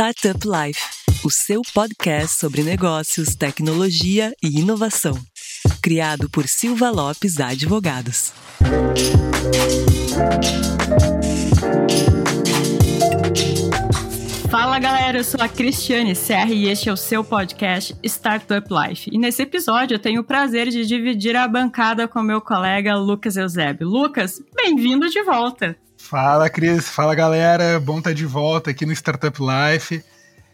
Startup Life, o seu podcast sobre negócios, tecnologia e inovação. Criado por Silva Lopes Advogados. Fala galera, eu sou a Cristiane Serra e este é o seu podcast Startup Life. E nesse episódio eu tenho o prazer de dividir a bancada com meu colega Lucas Eusébio. Lucas, bem-vindo de volta! Fala, Cris. Fala, galera. Bom estar tá de volta aqui no Startup Life.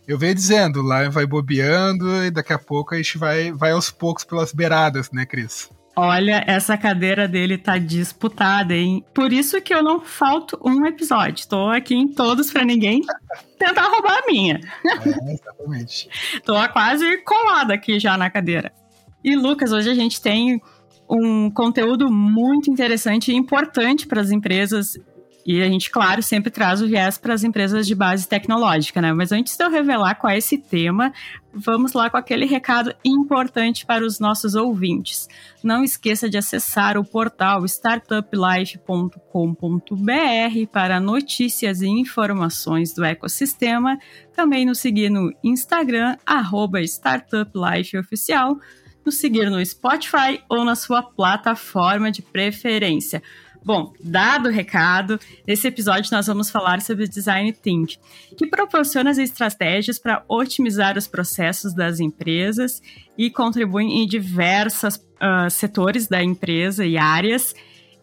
Eu venho dizendo, lá vai bobeando e daqui a pouco a gente vai, vai aos poucos pelas beiradas, né, Cris? Olha, essa cadeira dele tá disputada, hein? Por isso que eu não falto um episódio. Tô aqui em todos para ninguém tentar roubar a minha. É, exatamente. Tô quase colada aqui já na cadeira. E Lucas, hoje a gente tem um conteúdo muito interessante e importante para as empresas e a gente, claro, sempre traz o viés para as empresas de base tecnológica, né? Mas antes de eu revelar qual é esse tema, vamos lá com aquele recado importante para os nossos ouvintes. Não esqueça de acessar o portal startuplife.com.br para notícias e informações do ecossistema. Também nos seguir no Instagram, startuplifeoficial, nos seguir no Spotify ou na sua plataforma de preferência. Bom, dado o recado, nesse episódio nós vamos falar sobre o Design Think, que proporciona as estratégias para otimizar os processos das empresas e contribui em diversos uh, setores da empresa e áreas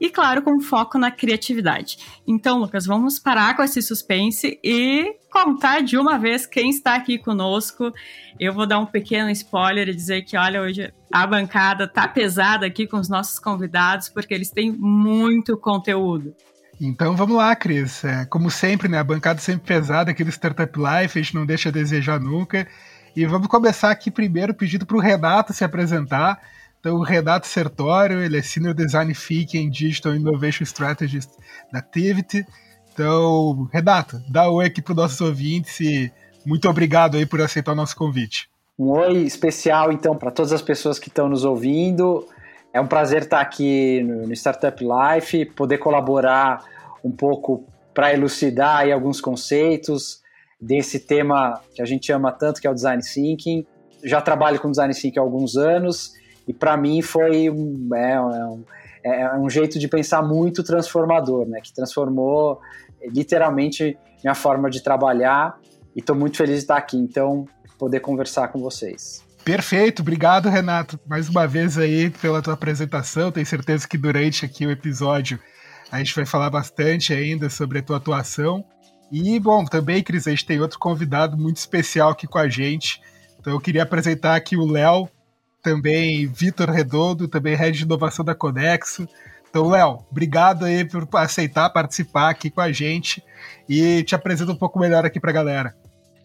e, claro, com foco na criatividade. Então, Lucas, vamos parar com esse suspense e contar de uma vez quem está aqui conosco. Eu vou dar um pequeno spoiler e dizer que, olha, hoje a bancada tá pesada aqui com os nossos convidados, porque eles têm muito conteúdo. Então vamos lá, Cris. É, como sempre, né? A bancada sempre pesada aqui do Startup Life, a gente não deixa a desejar nunca. E vamos começar aqui primeiro pedindo para o Renato se apresentar. Então, o Renato Sertório, ele é Senior Design Thinking Digital Innovation Strategist da Activity. Então, Renato, dá um oi aqui para os nossos ouvintes e muito obrigado aí por aceitar o nosso convite. Um oi especial, então, para todas as pessoas que estão nos ouvindo. É um prazer estar aqui no Startup Life, poder colaborar um pouco para elucidar aí alguns conceitos desse tema que a gente ama tanto, que é o Design Thinking. Já trabalho com Design Thinking há alguns anos e para mim foi um, é, é, um, é um jeito de pensar muito transformador, né? Que transformou literalmente minha forma de trabalhar e estou muito feliz de estar aqui, então poder conversar com vocês. Perfeito, obrigado Renato, mais uma vez aí pela tua apresentação. Tenho certeza que durante aqui o episódio a gente vai falar bastante ainda sobre a tua atuação. E bom, também, Cris, a gente tem outro convidado muito especial aqui com a gente. Então eu queria apresentar aqui o Léo, também Vitor Redondo, também head de inovação da Conexo. Então, Léo, obrigado aí por aceitar participar aqui com a gente e te apresento um pouco melhor aqui para a galera.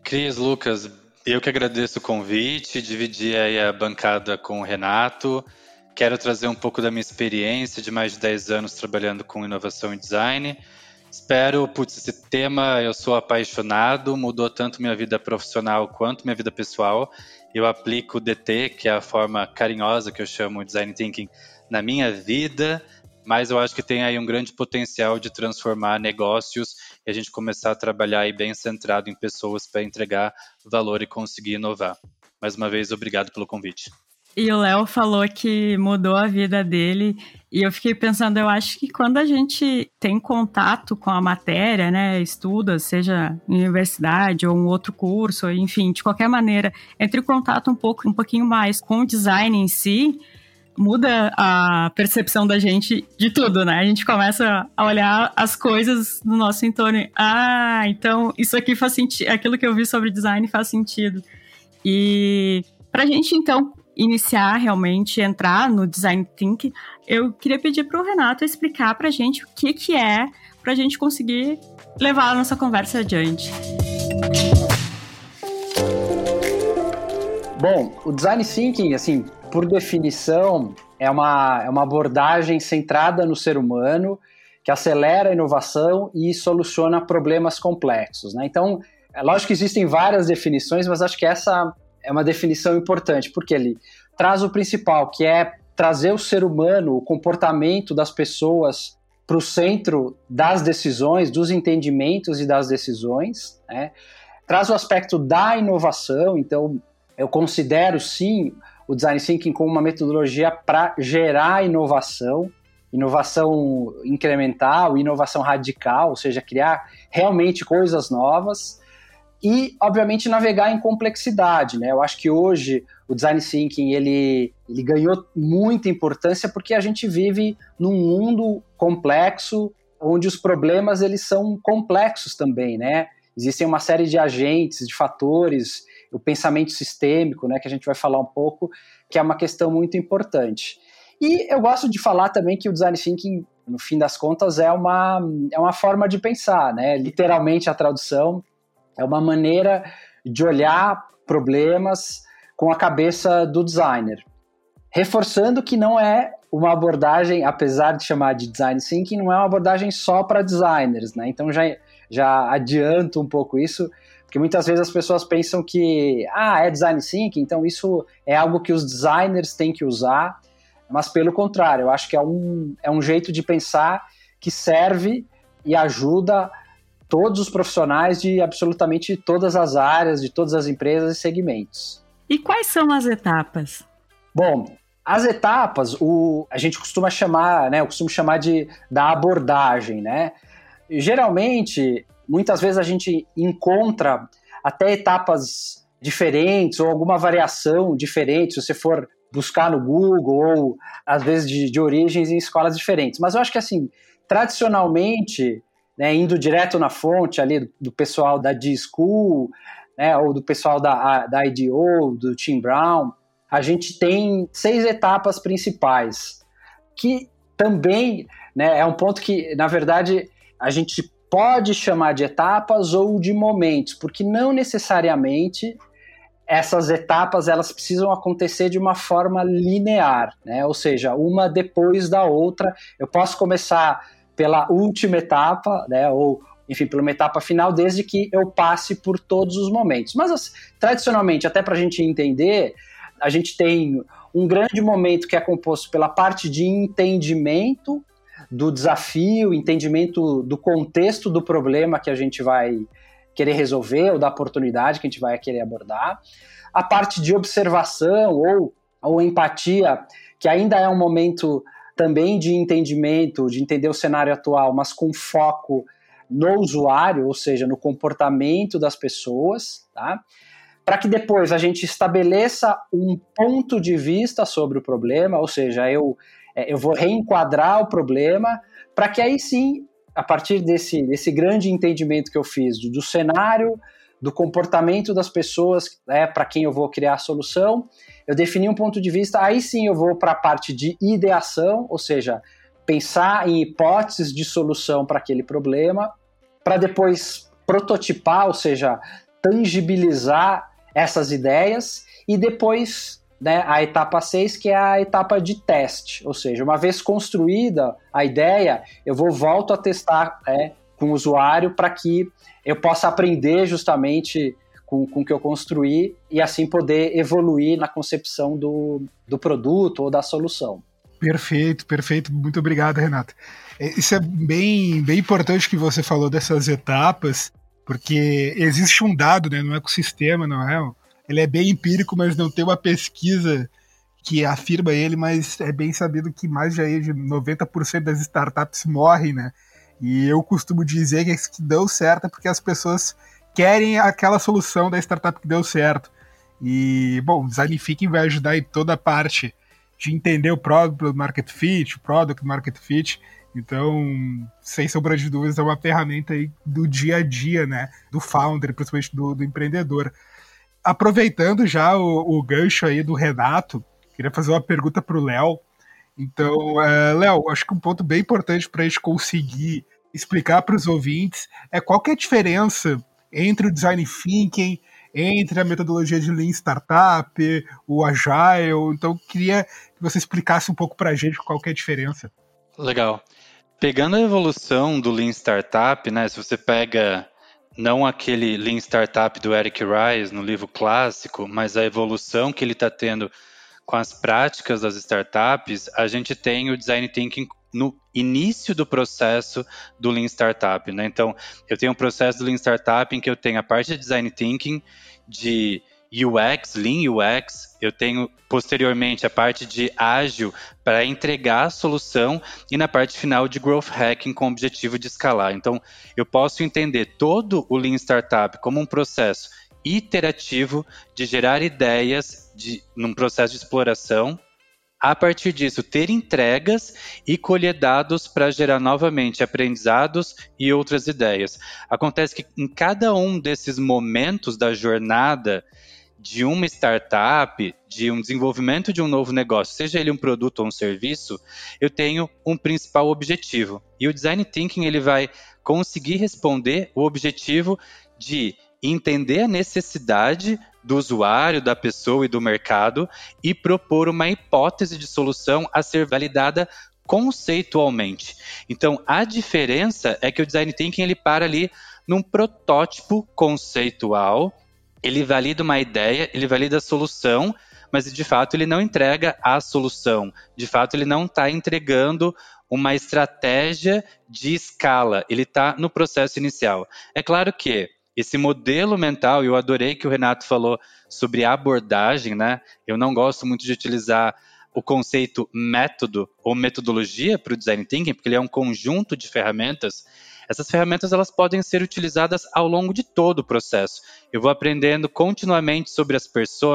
Cris, Lucas, eu que agradeço o convite, dividir aí a bancada com o Renato. Quero trazer um pouco da minha experiência de mais de 10 anos trabalhando com inovação e design. Espero, putz, esse tema eu sou apaixonado, mudou tanto minha vida profissional quanto minha vida pessoal eu aplico o DT, que é a forma carinhosa que eu chamo Design Thinking, na minha vida, mas eu acho que tem aí um grande potencial de transformar negócios e a gente começar a trabalhar aí bem centrado em pessoas para entregar valor e conseguir inovar. Mais uma vez, obrigado pelo convite. E o Léo falou que mudou a vida dele. E eu fiquei pensando, eu acho que quando a gente tem contato com a matéria, né, estuda, seja em universidade ou um outro curso, enfim, de qualquer maneira, entre o contato um pouco, um pouquinho mais com o design em si, muda a percepção da gente de tudo, né? A gente começa a olhar as coisas no nosso entorno. Ah, então isso aqui faz sentido, aquilo que eu vi sobre design faz sentido. E pra gente então iniciar realmente, entrar no design thinking, eu queria pedir para o Renato explicar para a gente o que, que é, para a gente conseguir levar a nossa conversa adiante. Bom, o design thinking, assim, por definição, é uma, é uma abordagem centrada no ser humano que acelera a inovação e soluciona problemas complexos. Né? Então, é lógico que existem várias definições, mas acho que essa é uma definição importante, porque ele traz o principal, que é trazer o ser humano, o comportamento das pessoas para o centro das decisões, dos entendimentos e das decisões, né? traz o aspecto da inovação, então eu considero sim o design thinking como uma metodologia para gerar inovação, inovação incremental, inovação radical, ou seja, criar realmente coisas novas e, obviamente, navegar em complexidade. Né? Eu acho que hoje o design thinking ele, ele ganhou muita importância porque a gente vive num mundo complexo, onde os problemas eles são complexos também, né? Existem uma série de agentes, de fatores, o pensamento sistêmico, né, que a gente vai falar um pouco, que é uma questão muito importante. E eu gosto de falar também que o design thinking, no fim das contas, é uma, é uma forma de pensar, né? Literalmente a tradução é uma maneira de olhar problemas com a cabeça do designer. Reforçando que não é uma abordagem, apesar de chamar de design thinking, não é uma abordagem só para designers, né? Então já, já adianto um pouco isso, porque muitas vezes as pessoas pensam que, ah, é design thinking, então isso é algo que os designers têm que usar, mas pelo contrário, eu acho que é um, é um jeito de pensar que serve e ajuda todos os profissionais de absolutamente todas as áreas, de todas as empresas e segmentos. E quais são as etapas? Bom, as etapas, o, a gente costuma chamar, né, eu costumo chamar de da abordagem, né? E, geralmente, muitas vezes a gente encontra até etapas diferentes ou alguma variação diferente, se você for buscar no Google ou às vezes de, de origens em escolas diferentes. Mas eu acho que assim, tradicionalmente, né, indo direto na fonte ali do, do pessoal da D-School, né, ou do pessoal da, da IDO, do Tim Brown, a gente tem seis etapas principais, que também né, é um ponto que, na verdade, a gente pode chamar de etapas ou de momentos, porque não necessariamente essas etapas elas precisam acontecer de uma forma linear, né? Ou seja, uma depois da outra. Eu posso começar pela última etapa, né? Ou enfim, pela etapa final, desde que eu passe por todos os momentos. Mas tradicionalmente, até para a gente entender, a gente tem um grande momento que é composto pela parte de entendimento do desafio, entendimento do contexto do problema que a gente vai querer resolver ou da oportunidade que a gente vai querer abordar. A parte de observação ou, ou empatia, que ainda é um momento também de entendimento, de entender o cenário atual, mas com foco no usuário, ou seja, no comportamento das pessoas, tá? Para que depois a gente estabeleça um ponto de vista sobre o problema, ou seja, eu é, eu vou reenquadrar o problema para que aí sim, a partir desse, desse grande entendimento que eu fiz do, do cenário, do comportamento das pessoas né, para quem eu vou criar a solução, eu defini um ponto de vista, aí sim eu vou para a parte de ideação, ou seja, pensar em hipóteses de solução para aquele problema, para depois prototipar, ou seja, tangibilizar essas ideias e depois né, a etapa 6, que é a etapa de teste. Ou seja, uma vez construída a ideia, eu vou volto a testar né, com o usuário para que eu possa aprender justamente com, com o que eu construí e assim poder evoluir na concepção do, do produto ou da solução. Perfeito, perfeito. Muito obrigado, Renato. É, isso é bem, bem importante que você falou dessas etapas, porque existe um dado né, no ecossistema, não é? ele é bem empírico, mas não tem uma pesquisa que afirma ele, mas é bem sabido que mais de 90% das startups morrem, né? E eu costumo dizer que que deu certo é porque as pessoas querem aquela solução da startup que deu certo. E, bom, o Design vai ajudar em toda a parte de entender o Product Market Fit, o Product Market Fit. Então, sem sombra de dúvidas, é uma ferramenta aí do dia a dia, né? Do founder, principalmente do, do empreendedor aproveitando já o, o, gancho aí do Renato, queria fazer uma pergunta para o Léo. Então, é, Léo, acho que um ponto bem importante para a gente conseguir explicar para os ouvintes é qual que é a diferença entre o design thinking, entre a metodologia de Lean Startup, o Agile. Então, queria que você explicasse um pouco para a gente qual que é a diferença. Legal. Pegando a evolução do Lean Startup, né, se você pega não aquele Lean Startup do Eric Rice no livro clássico, mas a evolução que ele está tendo com as práticas das startups, a gente tem o Design Thinking no início do processo do Lean Startup, né? Então, eu tenho um processo do Lean Startup em que eu tenho a parte de Design Thinking, de UX, Lean UX, eu tenho posteriormente a parte de ágil para entregar a solução e na parte final de growth hacking com o objetivo de escalar. Então, eu posso entender todo o Lean Startup como um processo iterativo de gerar ideias de, num processo de exploração a partir disso, ter entregas e colher dados para gerar novamente aprendizados e outras ideias. Acontece que em cada um desses momentos da jornada de uma startup, de um desenvolvimento de um novo negócio, seja ele um produto ou um serviço, eu tenho um principal objetivo. E o design thinking ele vai conseguir responder o objetivo de entender a necessidade do usuário, da pessoa e do mercado e propor uma hipótese de solução a ser validada conceitualmente. Então, a diferença é que o design thinking ele para ali num protótipo conceitual, ele valida uma ideia, ele valida a solução, mas de fato ele não entrega a solução. De fato, ele não está entregando uma estratégia de escala, ele está no processo inicial. É claro que esse modelo mental, eu adorei que o Renato falou sobre abordagem, né? Eu não gosto muito de utilizar o conceito método ou metodologia para o design thinking, porque ele é um conjunto de ferramentas essas ferramentas elas podem ser utilizadas ao longo de todo o processo. Eu vou aprendendo continuamente sobre as pessoas,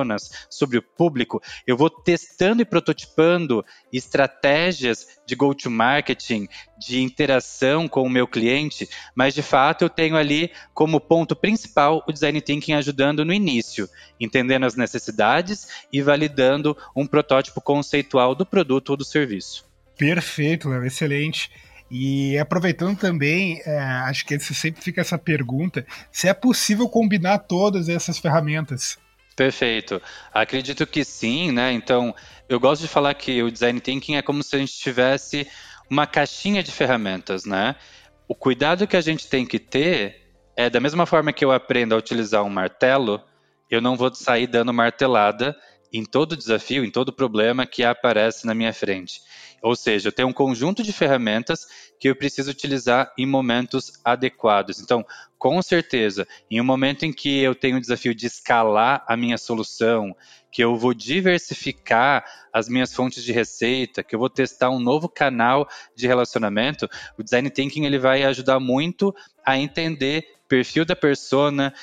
sobre o público, eu vou testando e prototipando estratégias de go-to-marketing, de interação com o meu cliente, mas de fato eu tenho ali como ponto principal o design thinking ajudando no início, entendendo as necessidades e validando um protótipo conceitual do produto ou do serviço. Perfeito, Léo, excelente. E aproveitando também, é, acho que sempre fica essa pergunta: se é possível combinar todas essas ferramentas? Perfeito. Acredito que sim, né? Então, eu gosto de falar que o design thinking é como se a gente tivesse uma caixinha de ferramentas, né? O cuidado que a gente tem que ter é da mesma forma que eu aprendo a utilizar um martelo, eu não vou sair dando martelada em todo desafio, em todo problema que aparece na minha frente. Ou seja, eu tenho um conjunto de ferramentas que eu preciso utilizar em momentos adequados. Então, com certeza, em um momento em que eu tenho o desafio de escalar a minha solução, que eu vou diversificar as minhas fontes de receita, que eu vou testar um novo canal de relacionamento, o design thinking ele vai ajudar muito a entender perfil da persona,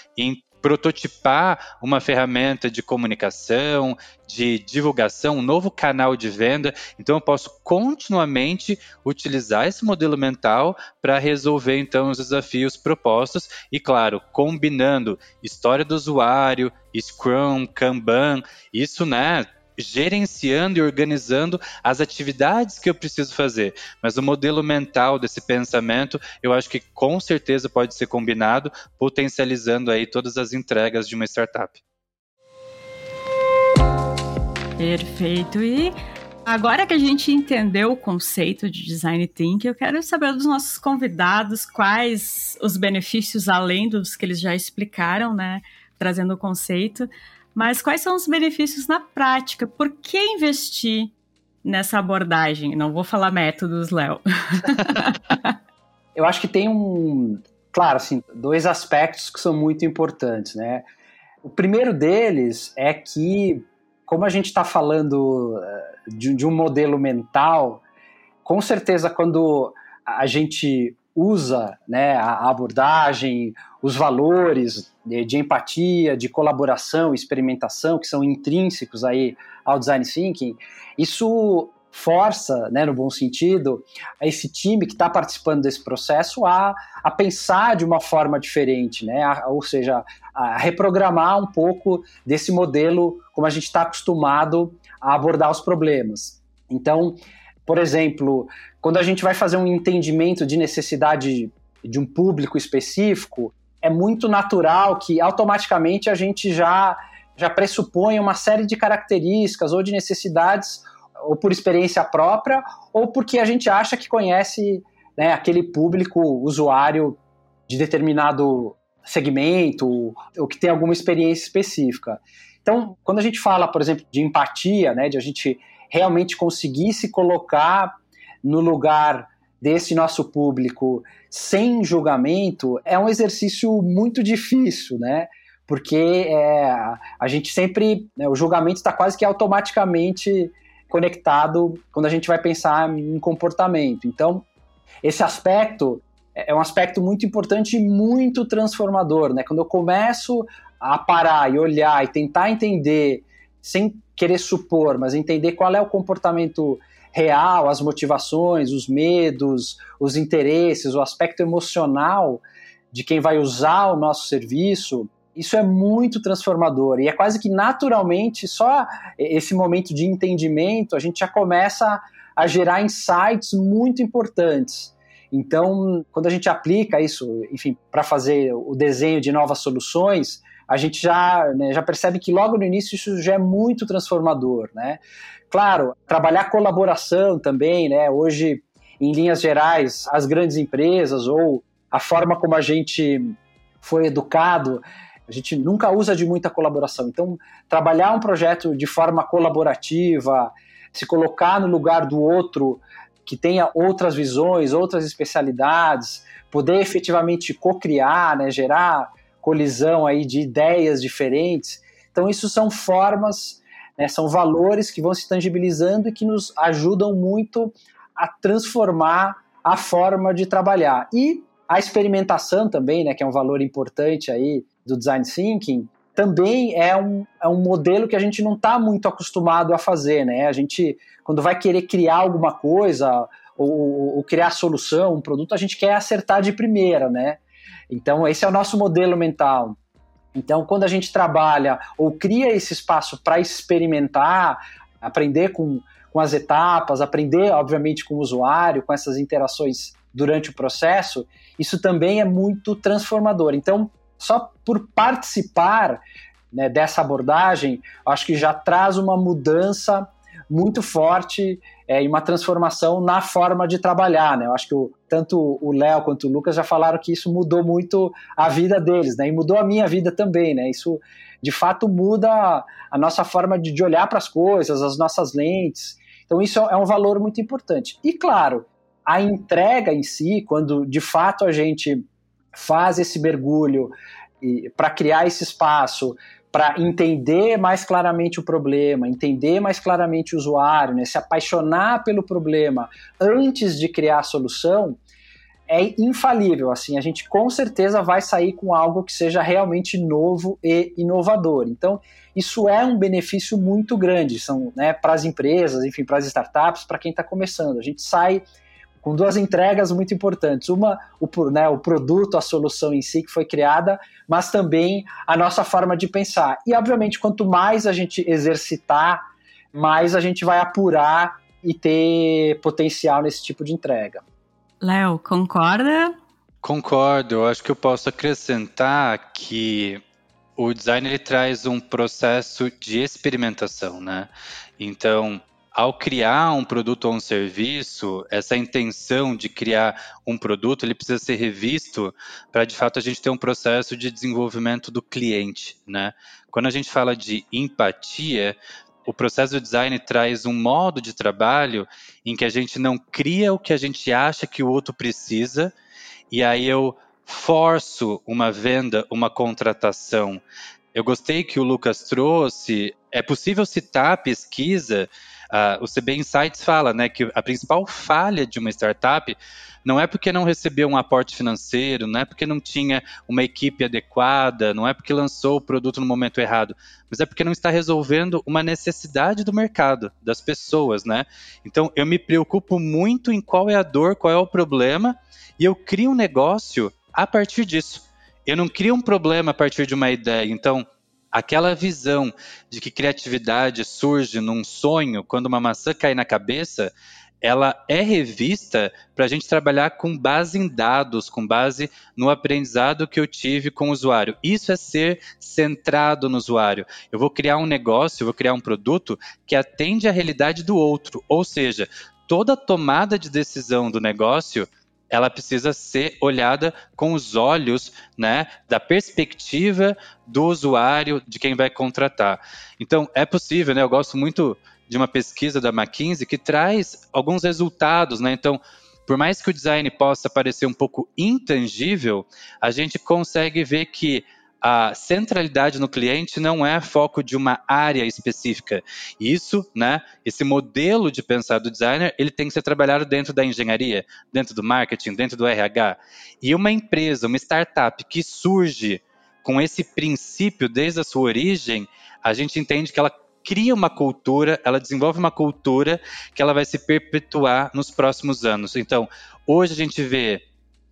prototipar uma ferramenta de comunicação, de divulgação, um novo canal de venda. Então eu posso continuamente utilizar esse modelo mental para resolver então os desafios propostos e claro, combinando história do usuário, Scrum, Kanban, isso né, gerenciando e organizando as atividades que eu preciso fazer. Mas o modelo mental desse pensamento, eu acho que com certeza pode ser combinado, potencializando aí todas as entregas de uma startup. Perfeito. E agora que a gente entendeu o conceito de design thinking, eu quero saber dos nossos convidados quais os benefícios além dos que eles já explicaram, né, trazendo o conceito. Mas quais são os benefícios na prática? Por que investir nessa abordagem? Não vou falar métodos, Léo. Eu acho que tem um, claro, assim, dois aspectos que são muito importantes, né? O primeiro deles é que, como a gente está falando eh, de, de um modelo mental, com certeza quando a gente usa né, a abordagem, os valores de, de, empatia, de colaboração, experimentação, que são intrínsecos aí ao design thinking, isso força, né, no bom sentido, esse time que está participando desse processo a, a pensar de uma forma diferente, né, a, ou seja, a reprogramar um pouco desse modelo como a gente está acostumado a abordar os problemas. Então, por exemplo, quando a gente vai fazer um entendimento de necessidade de um público específico, é muito natural que automaticamente a gente já, já pressupõe uma série de características ou de necessidades, ou por experiência própria, ou porque a gente acha que conhece né, aquele público usuário de determinado segmento, ou que tem alguma experiência específica. Então, quando a gente fala, por exemplo, de empatia, né, de a gente realmente conseguir se colocar no lugar desse nosso público sem julgamento é um exercício muito difícil, né? Porque é, a gente sempre, né, o julgamento está quase que automaticamente conectado quando a gente vai pensar em comportamento. Então, esse aspecto é um aspecto muito importante e muito transformador, né? Quando eu começo a parar e olhar e tentar entender, sem querer supor, mas entender qual é o comportamento real, as motivações, os medos, os interesses, o aspecto emocional de quem vai usar o nosso serviço, isso é muito transformador e é quase que naturalmente só esse momento de entendimento a gente já começa a gerar insights muito importantes. Então, quando a gente aplica isso, enfim, para fazer o desenho de novas soluções, a gente já, né, já percebe que logo no início isso já é muito transformador, né? Claro, trabalhar colaboração também, né? Hoje, em linhas gerais, as grandes empresas ou a forma como a gente foi educado, a gente nunca usa de muita colaboração. Então, trabalhar um projeto de forma colaborativa, se colocar no lugar do outro que tenha outras visões, outras especialidades, poder efetivamente co-criar, né, gerar colisão aí de ideias diferentes. Então, isso são formas, né, são valores que vão se tangibilizando e que nos ajudam muito a transformar a forma de trabalhar. E a experimentação também, né, que é um valor importante aí do design thinking, também é um, é um modelo que a gente não está muito acostumado a fazer, né? A gente, quando vai querer criar alguma coisa ou, ou, criar solução, um produto, a gente quer acertar de primeira, né? Então, esse é o nosso modelo mental. Então, quando a gente trabalha ou cria esse espaço para experimentar, aprender com, com as etapas, aprender, obviamente, com o usuário, com essas interações durante o processo, isso também é muito transformador. Então, só por participar né, dessa abordagem, acho que já traz uma mudança muito forte é, e uma transformação na forma de trabalhar. Né? Eu acho que o, tanto o Léo quanto o Lucas já falaram que isso mudou muito a vida deles, né? e mudou a minha vida também. Né? Isso, de fato, muda a nossa forma de, de olhar para as coisas, as nossas lentes. Então, isso é um valor muito importante. E, claro, a entrega em si, quando de fato a gente faz esse mergulho para criar esse espaço, para entender mais claramente o problema, entender mais claramente o usuário, né, se apaixonar pelo problema antes de criar a solução, é infalível. Assim, a gente com certeza vai sair com algo que seja realmente novo e inovador. Então, isso é um benefício muito grande, são né, para as empresas, enfim, para as startups, para quem está começando. A gente sai com duas entregas muito importantes. Uma, o, né, o produto, a solução em si que foi criada, mas também a nossa forma de pensar. E, obviamente, quanto mais a gente exercitar, mais a gente vai apurar e ter potencial nesse tipo de entrega. Léo, concorda? Concordo. Eu acho que eu posso acrescentar que o design ele traz um processo de experimentação, né? Então, ao criar um produto ou um serviço, essa intenção de criar um produto, ele precisa ser revisto para de fato a gente ter um processo de desenvolvimento do cliente, né? Quando a gente fala de empatia, o processo do design traz um modo de trabalho em que a gente não cria o que a gente acha que o outro precisa, e aí eu forço uma venda, uma contratação. Eu gostei que o Lucas trouxe. É possível citar a pesquisa Uh, o CB Insights fala né, que a principal falha de uma startup não é porque não recebeu um aporte financeiro, não é porque não tinha uma equipe adequada, não é porque lançou o produto no momento errado, mas é porque não está resolvendo uma necessidade do mercado, das pessoas, né? Então eu me preocupo muito em qual é a dor, qual é o problema, e eu crio um negócio a partir disso. Eu não crio um problema a partir de uma ideia. Então, aquela visão de que criatividade surge num sonho, quando uma maçã cai na cabeça, ela é revista para a gente trabalhar com base em dados, com base no aprendizado que eu tive com o usuário. Isso é ser centrado no usuário. Eu vou criar um negócio, eu vou criar um produto que atende à realidade do outro, ou seja, toda tomada de decisão do negócio ela precisa ser olhada com os olhos né, da perspectiva do usuário, de quem vai contratar. Então, é possível, né? Eu gosto muito de uma pesquisa da McKinsey que traz alguns resultados, né? Então, por mais que o design possa parecer um pouco intangível, a gente consegue ver que a centralidade no cliente não é foco de uma área específica. Isso, né, esse modelo de pensar do designer, ele tem que ser trabalhado dentro da engenharia, dentro do marketing, dentro do RH. E uma empresa, uma startup que surge com esse princípio desde a sua origem, a gente entende que ela cria uma cultura, ela desenvolve uma cultura que ela vai se perpetuar nos próximos anos. Então, hoje a gente vê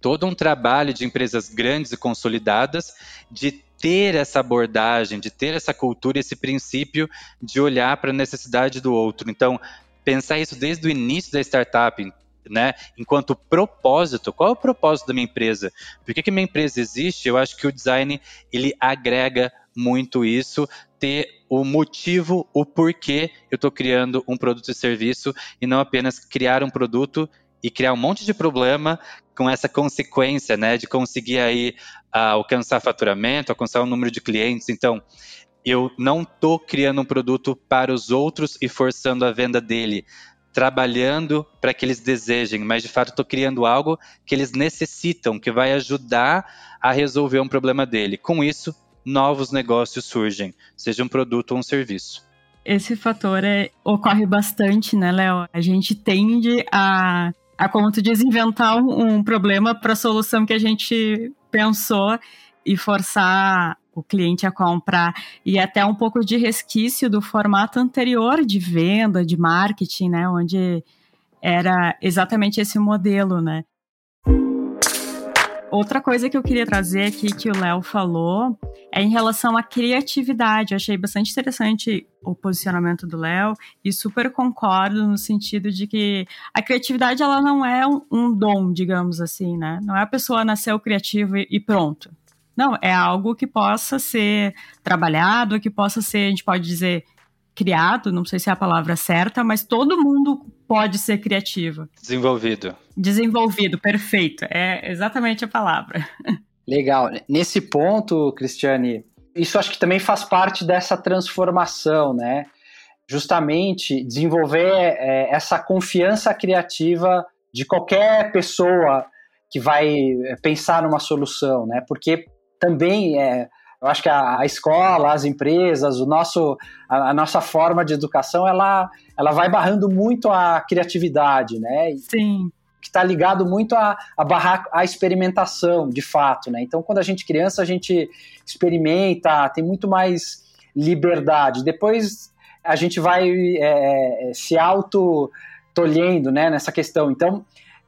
todo um trabalho de empresas grandes e consolidadas de ter essa abordagem, de ter essa cultura, esse princípio de olhar para a necessidade do outro. Então, pensar isso desde o início da startup, né, enquanto propósito, qual é o propósito da minha empresa? Por que, que minha empresa existe? Eu acho que o design ele agrega muito isso, ter o motivo, o porquê eu estou criando um produto e serviço e não apenas criar um produto e criar um monte de problema com essa consequência, né, de conseguir aí uh, alcançar faturamento, alcançar um número de clientes. Então, eu não estou criando um produto para os outros e forçando a venda dele, trabalhando para que eles desejem, mas de fato estou criando algo que eles necessitam, que vai ajudar a resolver um problema dele. Com isso, novos negócios surgem, seja um produto ou um serviço. Esse fator é, ocorre bastante, né, Léo? A gente tende a a, como tu diz, inventar um, problema para a solução que a gente pensou e forçar o cliente a comprar e até um pouco de resquício do formato anterior de venda, de marketing, né, onde era exatamente esse modelo, né? Outra coisa que eu queria trazer aqui que o Léo falou é em relação à criatividade. Eu achei bastante interessante o posicionamento do Léo e super concordo no sentido de que a criatividade ela não é um, um dom, digamos assim, né? Não é a pessoa nasceu criativa e, e pronto. Não, é algo que possa ser trabalhado, que possa ser, a gente pode dizer, criado, não sei se é a palavra certa, mas todo mundo pode ser criativo. Desenvolvido. Desenvolvido, perfeito. É exatamente a palavra. Legal. Nesse ponto, Cristiane, isso acho que também faz parte dessa transformação, né? Justamente desenvolver é, essa confiança criativa de qualquer pessoa que vai é, pensar numa solução, né? Porque também é, eu acho que a, a escola, as empresas, o nosso, a, a, nossa forma de educação, ela, ela vai barrando muito a criatividade, né? Sim que está ligado muito a, a barrar a experimentação, de fato, né? Então, quando a gente é criança, a gente experimenta, tem muito mais liberdade. Depois a gente vai é, é se auto tolhendo, né, nessa questão. Então,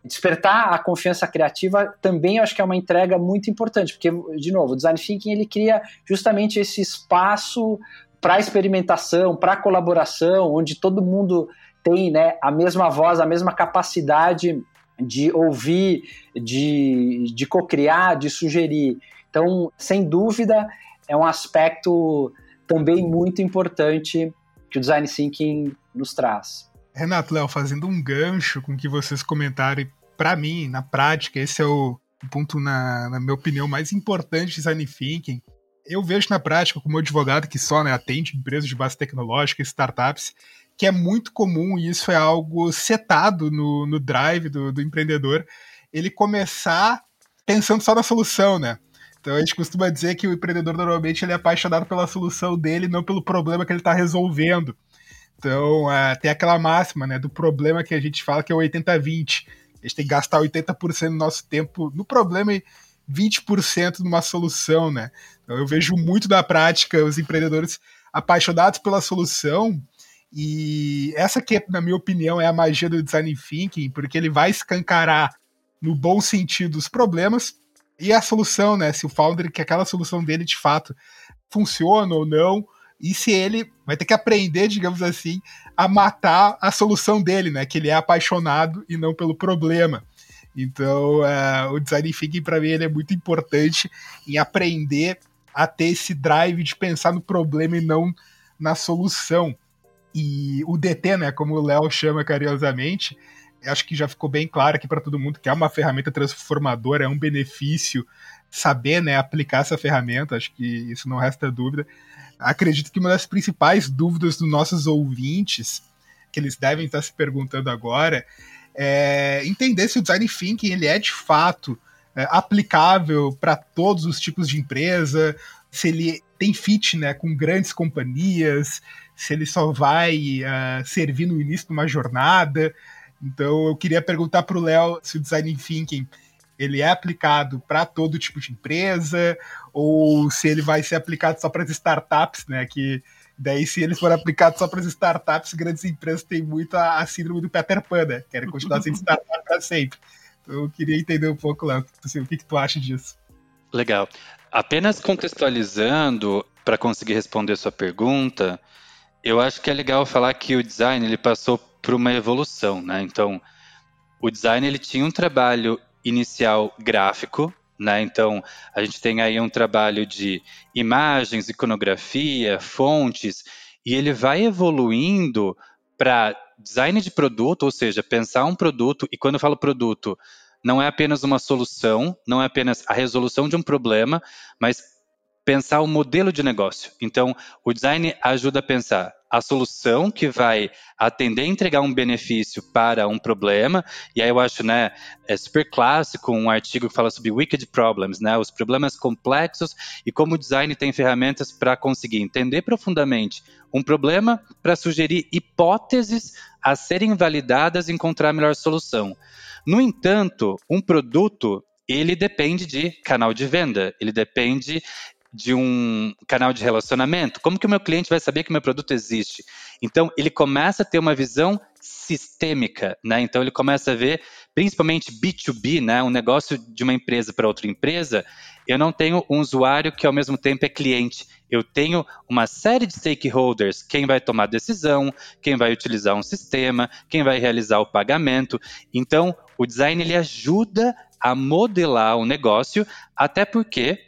despertar a confiança criativa também eu acho que é uma entrega muito importante, porque, de novo, o design thinking ele cria justamente esse espaço para experimentação, para colaboração, onde todo mundo tem né, a mesma voz, a mesma capacidade de ouvir, de, de co-criar, de sugerir. Então, sem dúvida, é um aspecto também muito importante que o design thinking nos traz. Renato, Léo, fazendo um gancho com o que vocês comentaram, para mim, na prática, esse é o ponto, na, na minha opinião, mais importante de design thinking. Eu vejo na prática, como advogado que só né, atende empresas de base tecnológica, startups, que é muito comum e isso é algo setado no, no drive do, do empreendedor, ele começar pensando só na solução, né? Então a gente costuma dizer que o empreendedor normalmente ele é apaixonado pela solução dele, não pelo problema que ele está resolvendo. Então é, tem aquela máxima né, do problema que a gente fala que é o 80-20. A gente tem que gastar 80% do nosso tempo no problema e 20% numa solução, né? Então eu vejo muito da prática os empreendedores apaixonados pela solução e essa que, na minha opinião, é a magia do design thinking, porque ele vai escancarar no bom sentido os problemas e a solução, né? Se o founder que aquela solução dele de fato funciona ou não, e se ele vai ter que aprender, digamos assim, a matar a solução dele, né? Que ele é apaixonado e não pelo problema. Então, uh, o design thinking para mim ele é muito importante em aprender a ter esse drive de pensar no problema e não na solução. E o DT, né, como o Léo chama carinhosamente, acho que já ficou bem claro aqui para todo mundo que é uma ferramenta transformadora, é um benefício saber né, aplicar essa ferramenta, acho que isso não resta dúvida. Acredito que uma das principais dúvidas dos nossos ouvintes que eles devem estar se perguntando agora, é entender se o design thinking ele é de fato é, aplicável para todos os tipos de empresa, se ele tem fit né, com grandes companhias, se ele só vai uh, servir no início de uma jornada. Então eu queria perguntar para o Léo se o design thinking ele é aplicado para todo tipo de empresa ou se ele vai ser aplicado só para as startups, né? Que daí se ele for aplicado só para as startups, grandes empresas têm muito a, a síndrome do Peter Pan, né? Querem continuar sendo startup para sempre. Então eu queria entender um pouco, Léo, assim, o que, que tu acha disso? Legal. Apenas contextualizando para conseguir responder sua pergunta, eu acho que é legal falar que o design ele passou por uma evolução, né? Então, o design ele tinha um trabalho inicial gráfico, né? Então, a gente tem aí um trabalho de imagens, iconografia, fontes, e ele vai evoluindo para design de produto, ou seja, pensar um produto, e quando eu falo produto, não é apenas uma solução, não é apenas a resolução de um problema, mas pensar o modelo de negócio. Então, o design ajuda a pensar a solução que vai atender e entregar um benefício para um problema. E aí eu acho, né, é super clássico um artigo que fala sobre wicked problems, né, os problemas complexos e como o design tem ferramentas para conseguir entender profundamente um problema para sugerir hipóteses a serem validadas e encontrar a melhor solução. No entanto, um produto ele depende de canal de venda, ele depende de um canal de relacionamento, como que o meu cliente vai saber que o meu produto existe? Então, ele começa a ter uma visão sistêmica, né? Então, ele começa a ver, principalmente B2B, né? Um negócio de uma empresa para outra empresa, eu não tenho um usuário que ao mesmo tempo é cliente. Eu tenho uma série de stakeholders, quem vai tomar decisão, quem vai utilizar um sistema, quem vai realizar o pagamento. Então, o design ele ajuda a modelar o negócio, até porque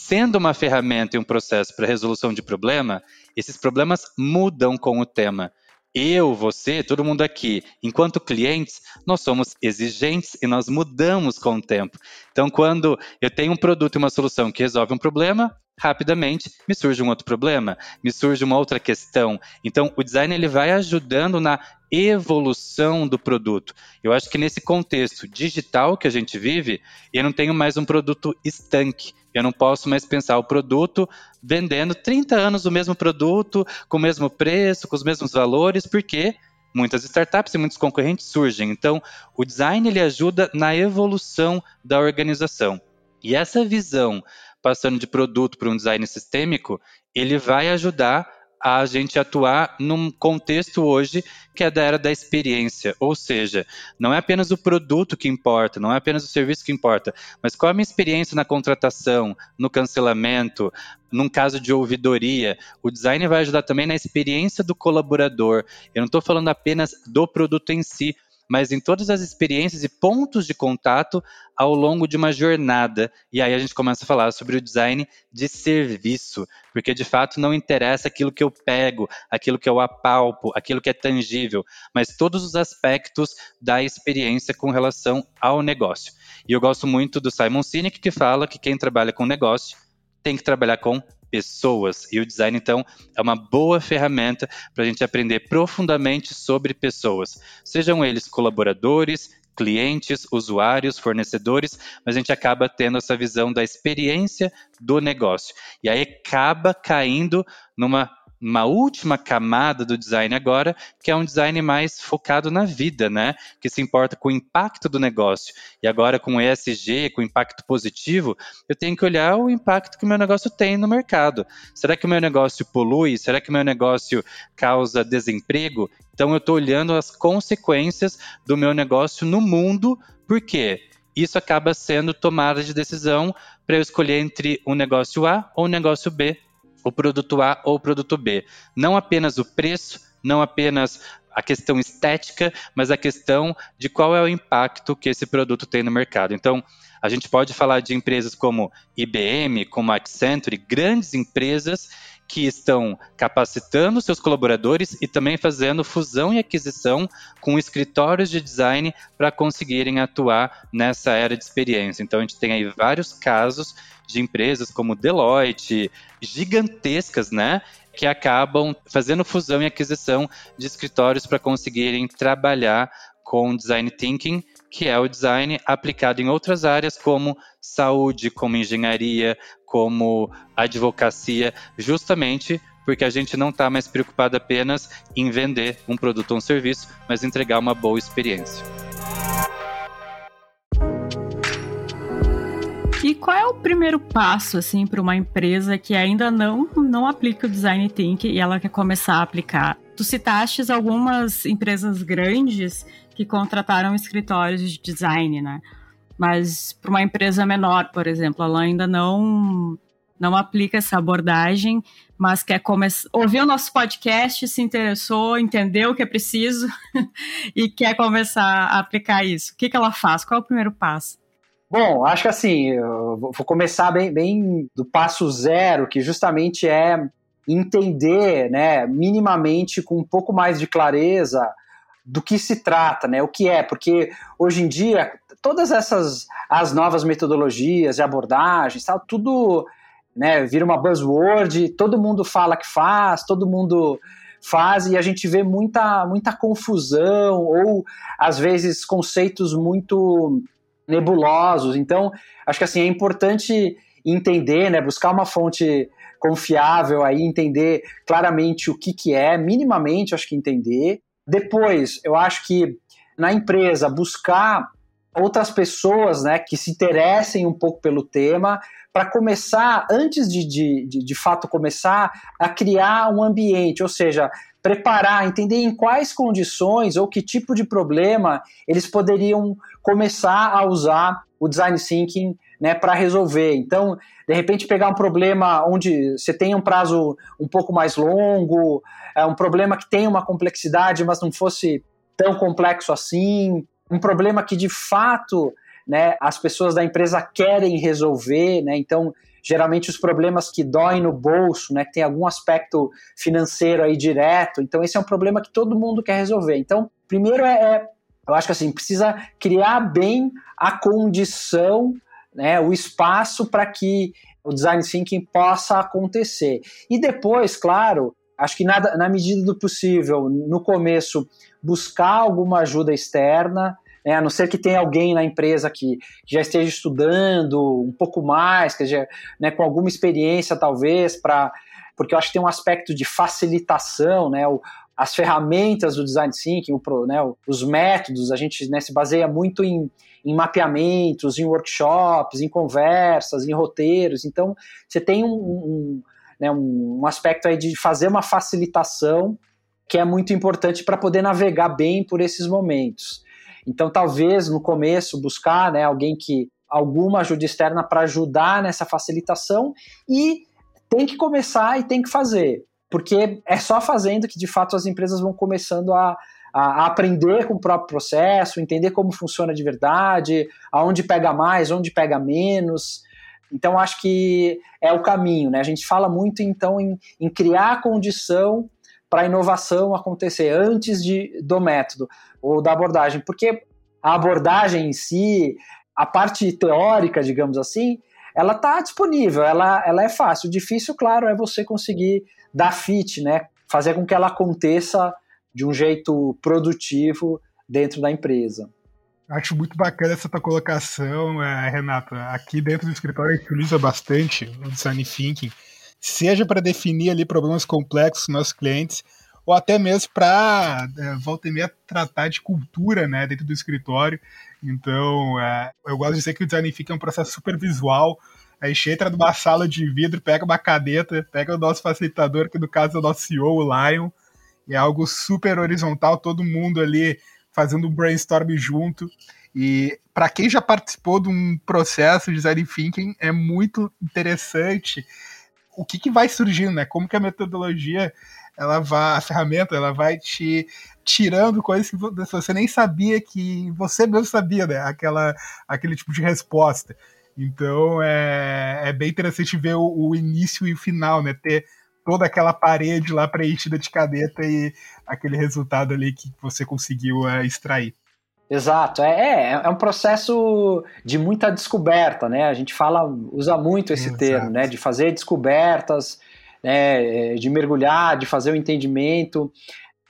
Sendo uma ferramenta e um processo para resolução de problema, esses problemas mudam com o tema. Eu, você, todo mundo aqui, enquanto clientes, nós somos exigentes e nós mudamos com o tempo. Então, quando eu tenho um produto e uma solução que resolve um problema, rapidamente me surge um outro problema, me surge uma outra questão. Então, o design ele vai ajudando na evolução do produto. Eu acho que nesse contexto digital que a gente vive, eu não tenho mais um produto estanque. Eu não posso mais pensar o produto vendendo 30 anos o mesmo produto, com o mesmo preço, com os mesmos valores, porque muitas startups e muitos concorrentes surgem. Então, o design ele ajuda na evolução da organização. E essa visão, passando de produto para um design sistêmico, ele vai ajudar a gente atuar num contexto hoje que é da era da experiência, ou seja, não é apenas o produto que importa, não é apenas o serviço que importa, mas qual é a minha experiência na contratação, no cancelamento, num caso de ouvidoria. O design vai ajudar também na experiência do colaborador. Eu não estou falando apenas do produto em si, mas em todas as experiências e pontos de contato ao longo de uma jornada. E aí a gente começa a falar sobre o design de serviço, porque de fato não interessa aquilo que eu pego, aquilo que eu apalpo, aquilo que é tangível, mas todos os aspectos da experiência com relação ao negócio. E eu gosto muito do Simon Sinek, que fala que quem trabalha com negócio tem que trabalhar com pessoas. E o design, então, é uma boa ferramenta para a gente aprender profundamente sobre pessoas, sejam eles colaboradores, clientes, usuários, fornecedores, mas a gente acaba tendo essa visão da experiência do negócio. E aí acaba caindo numa uma última camada do design agora, que é um design mais focado na vida, né? Que se importa com o impacto do negócio. E agora com o ESG, com o impacto positivo, eu tenho que olhar o impacto que o meu negócio tem no mercado. Será que o meu negócio polui? Será que o meu negócio causa desemprego? Então eu estou olhando as consequências do meu negócio no mundo, por quê? Isso acaba sendo tomada de decisão para eu escolher entre um negócio A ou um negócio B o produto A ou o produto B. Não apenas o preço, não apenas a questão estética, mas a questão de qual é o impacto que esse produto tem no mercado. Então, a gente pode falar de empresas como IBM, como Accenture, grandes empresas que estão capacitando seus colaboradores e também fazendo fusão e aquisição com escritórios de design para conseguirem atuar nessa era de experiência. Então, a gente tem aí vários casos de empresas como Deloitte, gigantescas, né? que acabam fazendo fusão e aquisição de escritórios para conseguirem trabalhar com design thinking, que é o design aplicado em outras áreas como saúde, como engenharia, como advocacia, justamente porque a gente não está mais preocupado apenas em vender um produto ou um serviço, mas entregar uma boa experiência. E qual é o primeiro passo assim para uma empresa que ainda não não aplica o design thinking e ela quer começar a aplicar? Tu citaste algumas empresas grandes que contrataram escritórios de design, né? Mas para uma empresa menor, por exemplo, ela ainda não não aplica essa abordagem, mas quer começar, ouviu o nosso podcast, se interessou, entendeu o que é preciso e quer começar a aplicar isso. O que, que ela faz? Qual é o primeiro passo? Bom, acho que assim, eu vou começar bem, bem do passo zero, que justamente é entender, né, minimamente, com um pouco mais de clareza, do que se trata, né, o que é, porque hoje em dia, todas essas, as novas metodologias e abordagens, tal, tudo né, vira uma buzzword, todo mundo fala que faz, todo mundo faz e a gente vê muita, muita confusão ou às vezes conceitos muito nebulosos. Então, acho que assim é importante entender, né, buscar uma fonte confiável aí, entender claramente o que que é, minimamente acho que entender. Depois, eu acho que na empresa buscar outras pessoas, né, que se interessem um pouco pelo tema, para começar, antes de, de, de, de fato começar, a criar um ambiente, ou seja, preparar, entender em quais condições ou que tipo de problema eles poderiam começar a usar o design thinking né, para resolver. Então, de repente, pegar um problema onde você tem um prazo um pouco mais longo, é um problema que tem uma complexidade, mas não fosse tão complexo assim, um problema que de fato né, as pessoas da empresa querem resolver, né, então geralmente os problemas que doem no bolso, né, que tem algum aspecto financeiro aí direto, então esse é um problema que todo mundo quer resolver. Então, primeiro é, é eu acho que assim, precisa criar bem a condição, né, o espaço para que o design thinking possa acontecer. E depois, claro, acho que nada, na medida do possível, no começo, buscar alguma ajuda externa, né, a não ser que tenha alguém na empresa que, que já esteja estudando um pouco mais, que já, né, com alguma experiência talvez, para porque eu acho que tem um aspecto de facilitação, né, o, as ferramentas do design thinking, o, né, os métodos, a gente né, se baseia muito em, em mapeamentos, em workshops, em conversas, em roteiros. Então, você tem um, um, né, um aspecto aí de fazer uma facilitação que é muito importante para poder navegar bem por esses momentos. Então, talvez no começo buscar né, alguém que alguma ajuda externa para ajudar nessa facilitação e tem que começar e tem que fazer, porque é só fazendo que de fato as empresas vão começando a, a, aprender com o próprio processo, entender como funciona de verdade, aonde pega mais, onde pega menos. Então, acho que é o caminho, né? A gente fala muito, então, em, em criar condição para a inovação acontecer antes de, do método ou da abordagem, porque a abordagem em si, a parte teórica, digamos assim, ela está disponível, ela, ela é fácil. O difícil, claro, é você conseguir dar fit, né? fazer com que ela aconteça de um jeito produtivo dentro da empresa. Acho muito bacana essa tua colocação, é, Renata. Aqui dentro do escritório a gente utiliza bastante o design thinking seja para definir ali problemas complexos dos nossos clientes, ou até mesmo para é, volta e meia tratar de cultura né, dentro do escritório. Então, é, eu gosto de dizer que o design thinking é um processo super visual. A gente entra numa sala de vidro, pega uma caneta, pega o nosso facilitador, que no caso é o nosso CEO, o Lion, é algo super horizontal, todo mundo ali fazendo um brainstorm junto. E para quem já participou de um processo de design thinking, é muito interessante o que, que vai surgindo, né? Como que a metodologia, ela vai, a ferramenta, ela vai te tirando coisas que você nem sabia que você mesmo sabia, né? Aquela, aquele tipo de resposta. Então é, é bem interessante ver o, o início e o final, né? Ter toda aquela parede lá preenchida de caneta e aquele resultado ali que você conseguiu é, extrair. Exato, é, é, é um processo de muita descoberta, né? A gente fala, usa muito esse Exato. termo, né? De fazer descobertas, né, de mergulhar, de fazer o entendimento.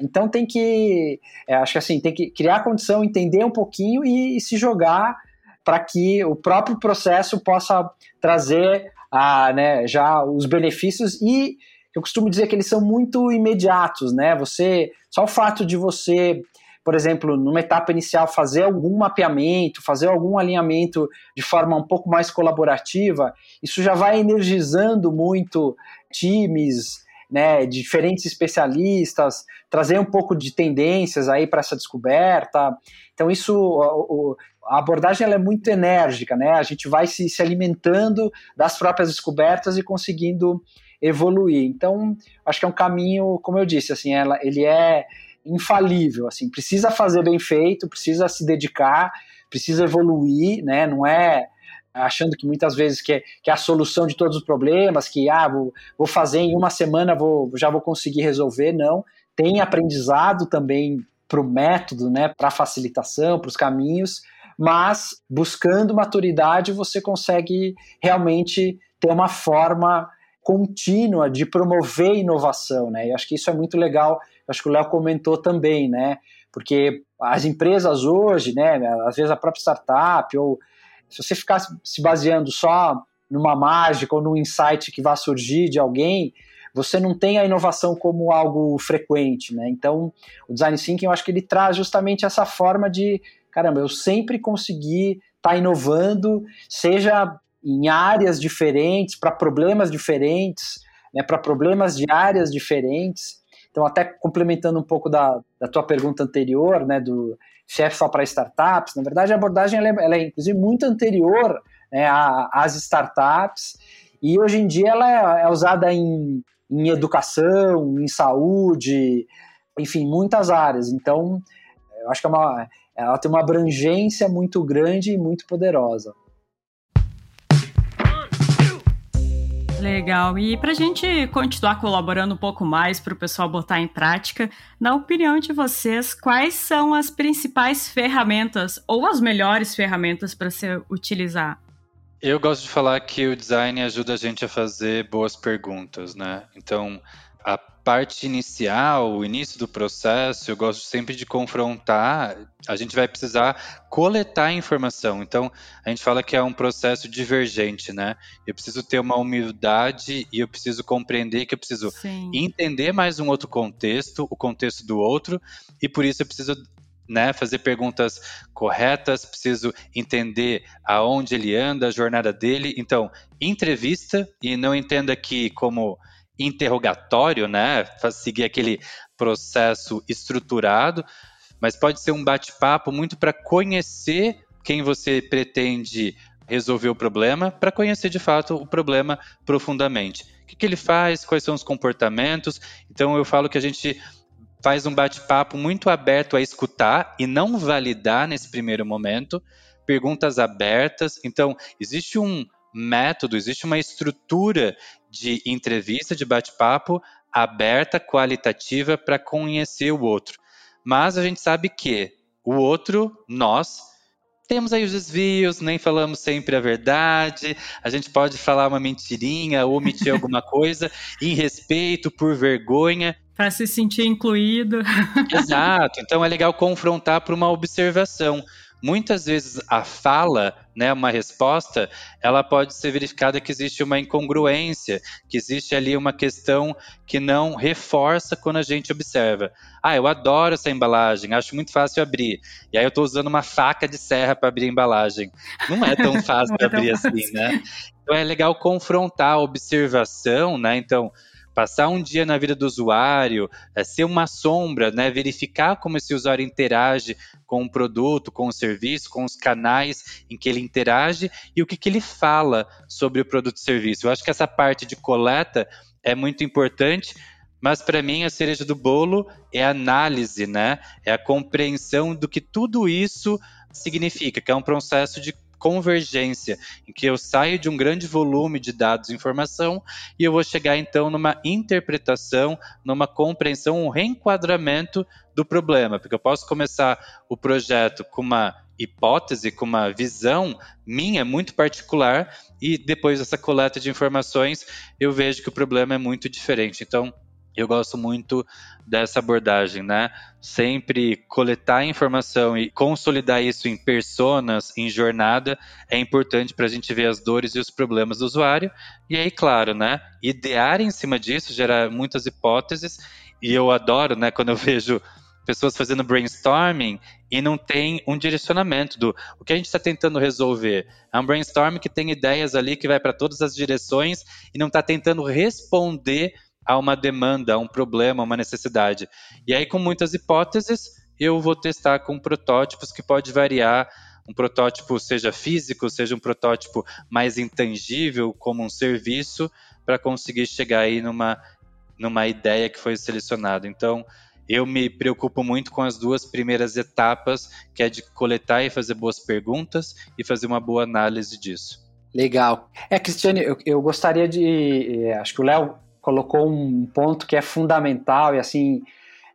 Então tem que, é, acho que assim, tem que criar condição, entender um pouquinho e, e se jogar para que o próprio processo possa trazer a, né, já os benefícios e eu costumo dizer que eles são muito imediatos, né? Você só o fato de você, por exemplo, numa etapa inicial fazer algum mapeamento, fazer algum alinhamento de forma um pouco mais colaborativa, isso já vai energizando muito times, né, diferentes especialistas, trazer um pouco de tendências aí para essa descoberta. Então isso, o, a abordagem ela é muito enérgica, né? A gente vai se, se alimentando das próprias descobertas e conseguindo evoluir. Então, acho que é um caminho, como eu disse, assim, ela, ele é infalível, assim, precisa fazer bem feito, precisa se dedicar, precisa evoluir, né? Não é achando que muitas vezes que é, que é a solução de todos os problemas, que ah, vou, vou fazer em uma semana, vou, já vou conseguir resolver, não. Tem aprendizado também para o método, né, para a facilitação, para os caminhos, mas buscando maturidade você consegue realmente ter uma forma contínua de promover inovação, né? E acho que isso é muito legal. Acho que o Léo comentou também, né? Porque as empresas hoje, né? Às vezes a própria startup ou se você ficar se baseando só numa mágica ou num insight que vai surgir de alguém, você não tem a inovação como algo frequente, né? Então, o design thinking, eu acho que ele traz justamente essa forma de, caramba, eu sempre consegui estar tá inovando, seja em áreas diferentes, para problemas diferentes, né, para problemas de áreas diferentes. Então, até complementando um pouco da, da tua pergunta anterior, né, do chefe só para startups, na verdade a abordagem ela é, ela é inclusive muito anterior né, às startups e hoje em dia ela é, é usada em, em educação, em saúde, enfim, muitas áreas. Então, eu acho que é uma, ela tem uma abrangência muito grande e muito poderosa. Legal. E para a gente continuar colaborando um pouco mais para o pessoal botar em prática, na opinião de vocês, quais são as principais ferramentas ou as melhores ferramentas para se utilizar? Eu gosto de falar que o design ajuda a gente a fazer boas perguntas, né? Então, parte inicial, o início do processo, eu gosto sempre de confrontar. A gente vai precisar coletar informação. Então, a gente fala que é um processo divergente, né? Eu preciso ter uma humildade e eu preciso compreender que eu preciso Sim. entender mais um outro contexto, o contexto do outro, e por isso eu preciso né, fazer perguntas corretas, preciso entender aonde ele anda, a jornada dele. Então, entrevista, e não entenda que como interrogatório, né? Seguir aquele processo estruturado, mas pode ser um bate-papo muito para conhecer quem você pretende resolver o problema, para conhecer de fato o problema profundamente. O que, que ele faz, quais são os comportamentos. Então eu falo que a gente faz um bate-papo muito aberto a escutar e não validar nesse primeiro momento, perguntas abertas. Então, existe um método, existe uma estrutura de entrevista, de bate-papo aberta, qualitativa para conhecer o outro. Mas a gente sabe que o outro, nós, temos aí os desvios, nem falamos sempre a verdade, a gente pode falar uma mentirinha, omitir alguma coisa, em respeito, por vergonha. Para se sentir incluído. Exato, então é legal confrontar por uma observação muitas vezes a fala, né, uma resposta, ela pode ser verificada que existe uma incongruência, que existe ali uma questão que não reforça quando a gente observa. Ah, eu adoro essa embalagem, acho muito fácil abrir. E aí eu estou usando uma faca de serra para abrir a embalagem. Não é tão fácil é abrir assim, né? Então é legal confrontar a observação, né? Então, passar um dia na vida do usuário, é, ser uma sombra, né, verificar como esse usuário interage com o produto, com o serviço, com os canais em que ele interage e o que, que ele fala sobre o produto e serviço. Eu acho que essa parte de coleta é muito importante, mas para mim a cereja do bolo é a análise, né? É a compreensão do que tudo isso significa, que é um processo de convergência, em que eu saio de um grande volume de dados e informação e eu vou chegar então numa interpretação, numa compreensão, um reenquadramento do problema, porque eu posso começar o projeto com uma hipótese, com uma visão minha muito particular e depois dessa coleta de informações eu vejo que o problema é muito diferente. Então, eu gosto muito dessa abordagem, né? Sempre coletar informação e consolidar isso em personas, em jornada, é importante para a gente ver as dores e os problemas do usuário. E aí, claro, né? Idear em cima disso, gerar muitas hipóteses. E eu adoro, né? Quando eu vejo pessoas fazendo brainstorming e não tem um direcionamento do o que a gente está tentando resolver. É um brainstorming que tem ideias ali que vai para todas as direções e não está tentando responder a uma demanda, um problema, uma necessidade. E aí, com muitas hipóteses, eu vou testar com protótipos que pode variar. Um protótipo seja físico, seja um protótipo mais intangível, como um serviço, para conseguir chegar aí numa, numa ideia que foi selecionada. Então, eu me preocupo muito com as duas primeiras etapas, que é de coletar e fazer boas perguntas e fazer uma boa análise disso. Legal. É, Cristiane, eu, eu gostaria de. Eh, acho que o Léo colocou um ponto que é fundamental e assim,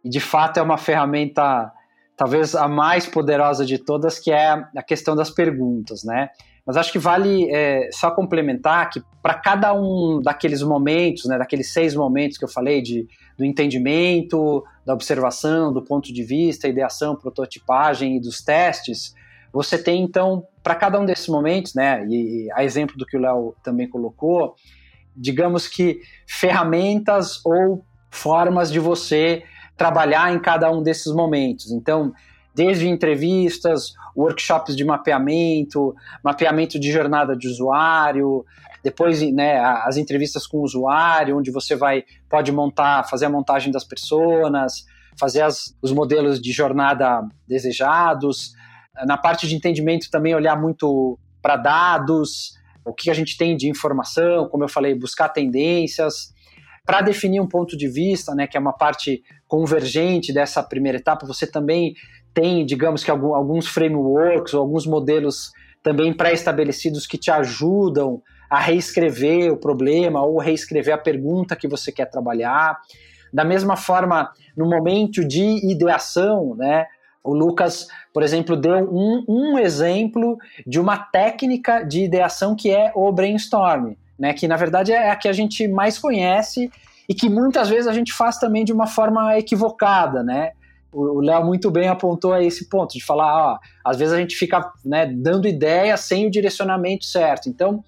de fato é uma ferramenta talvez a mais poderosa de todas, que é a questão das perguntas, né? Mas acho que vale é, só complementar que para cada um daqueles momentos, né, daqueles seis momentos que eu falei de, do entendimento, da observação, do ponto de vista, ideação, prototipagem e dos testes, você tem então para cada um desses momentos, né, e, e a exemplo do que o Léo também colocou, digamos que, ferramentas ou formas de você trabalhar em cada um desses momentos. Então, desde entrevistas, workshops de mapeamento, mapeamento de jornada de usuário, depois né, as entrevistas com o usuário, onde você vai pode montar, fazer a montagem das pessoas, fazer as, os modelos de jornada desejados. Na parte de entendimento também olhar muito para dados, o que a gente tem de informação, como eu falei, buscar tendências. Para definir um ponto de vista, né, que é uma parte convergente dessa primeira etapa, você também tem, digamos que alguns frameworks ou alguns modelos também pré-estabelecidos que te ajudam a reescrever o problema ou reescrever a pergunta que você quer trabalhar. Da mesma forma, no momento de ideação, né, o Lucas, por exemplo, deu um, um exemplo de uma técnica de ideação que é o brainstorm, né? Que na verdade é a que a gente mais conhece e que muitas vezes a gente faz também de uma forma equivocada, né? O Léo muito bem apontou a esse ponto de falar, ó, às vezes a gente fica né, dando ideia sem o direcionamento certo. Então,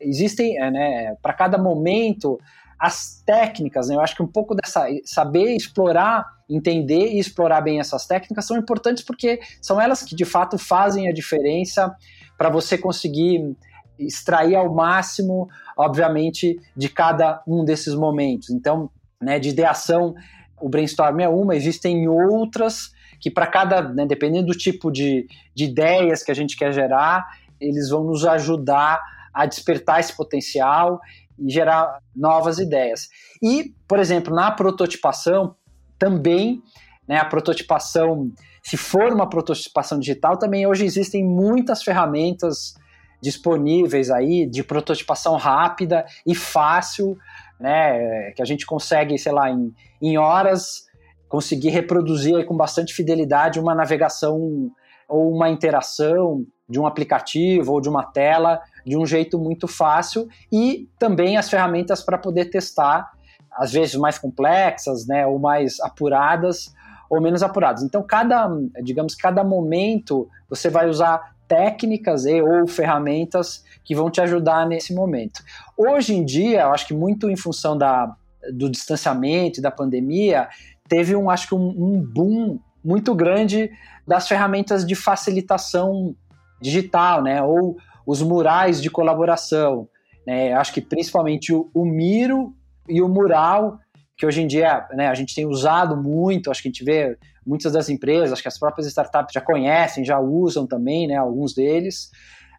existem, é, né, para cada momento, as técnicas, né? Eu acho que um pouco dessa saber explorar, entender e explorar bem essas técnicas são importantes porque são elas que de fato fazem a diferença para você conseguir extrair ao máximo, obviamente, de cada um desses momentos. Então, né, de ideação, o brainstorm é uma, existem outras que para cada, né, dependendo do tipo de, de ideias que a gente quer gerar, eles vão nos ajudar a despertar esse potencial e gerar novas ideias. E, por exemplo, na prototipação, também, né, a prototipação, se for uma prototipação digital, também hoje existem muitas ferramentas disponíveis aí de prototipação rápida e fácil, né, que a gente consegue, sei lá, em, em horas conseguir reproduzir com bastante fidelidade uma navegação ou uma interação de um aplicativo ou de uma tela de um jeito muito fácil e também as ferramentas para poder testar, às vezes mais complexas, né, ou mais apuradas ou menos apuradas. Então, cada, digamos, cada momento você vai usar técnicas e ou ferramentas que vão te ajudar nesse momento. Hoje em dia, eu acho que muito em função da, do distanciamento e da pandemia, teve um, acho que um, um boom muito grande das ferramentas de facilitação digital, né? Ou os murais de colaboração. Né? Acho que principalmente o, o Miro e o Mural, que hoje em dia né, a gente tem usado muito, acho que a gente vê muitas das empresas, acho que as próprias startups já conhecem, já usam também, né, alguns deles,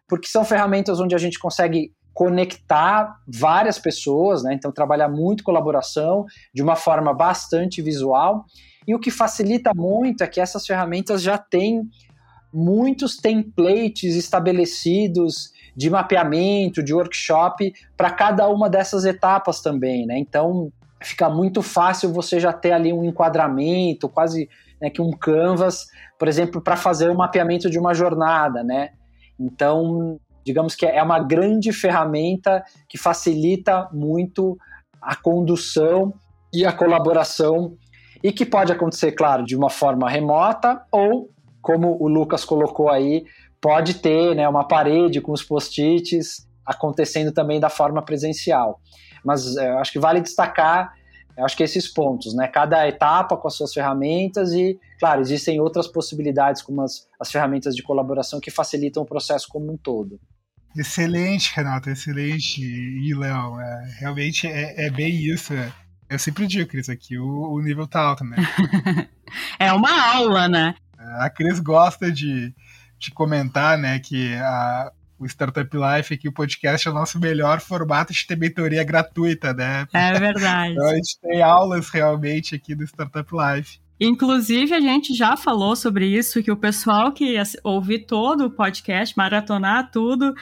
porque são ferramentas onde a gente consegue conectar várias pessoas, né, então trabalhar muito colaboração de uma forma bastante visual, e o que facilita muito é que essas ferramentas já têm muitos templates estabelecidos de mapeamento, de workshop para cada uma dessas etapas também, né? Então fica muito fácil você já ter ali um enquadramento, quase né, que um canvas, por exemplo, para fazer o mapeamento de uma jornada, né? Então, digamos que é uma grande ferramenta que facilita muito a condução e a colaboração e que pode acontecer, claro, de uma forma remota ou, como o Lucas colocou aí, pode ter né, uma parede com os post-its acontecendo também da forma presencial. Mas é, eu acho que vale destacar, eu acho que esses pontos, né? Cada etapa com as suas ferramentas e, claro, existem outras possibilidades como as, as ferramentas de colaboração que facilitam o processo como um todo. Excelente, Renato, excelente. E, Léo, é, realmente é, é, bem isso. Eu sempre digo, Cris, aqui o, o nível tá alto, né? é uma aula, né? A Cris gosta de, de comentar, né, que a, o Startup Life aqui, o podcast é o nosso melhor formato de ter mentoria gratuita, né? É verdade. então a gente tem aulas realmente aqui do Startup Life. Inclusive, a gente já falou sobre isso, que o pessoal que ouvir todo o podcast, maratonar tudo,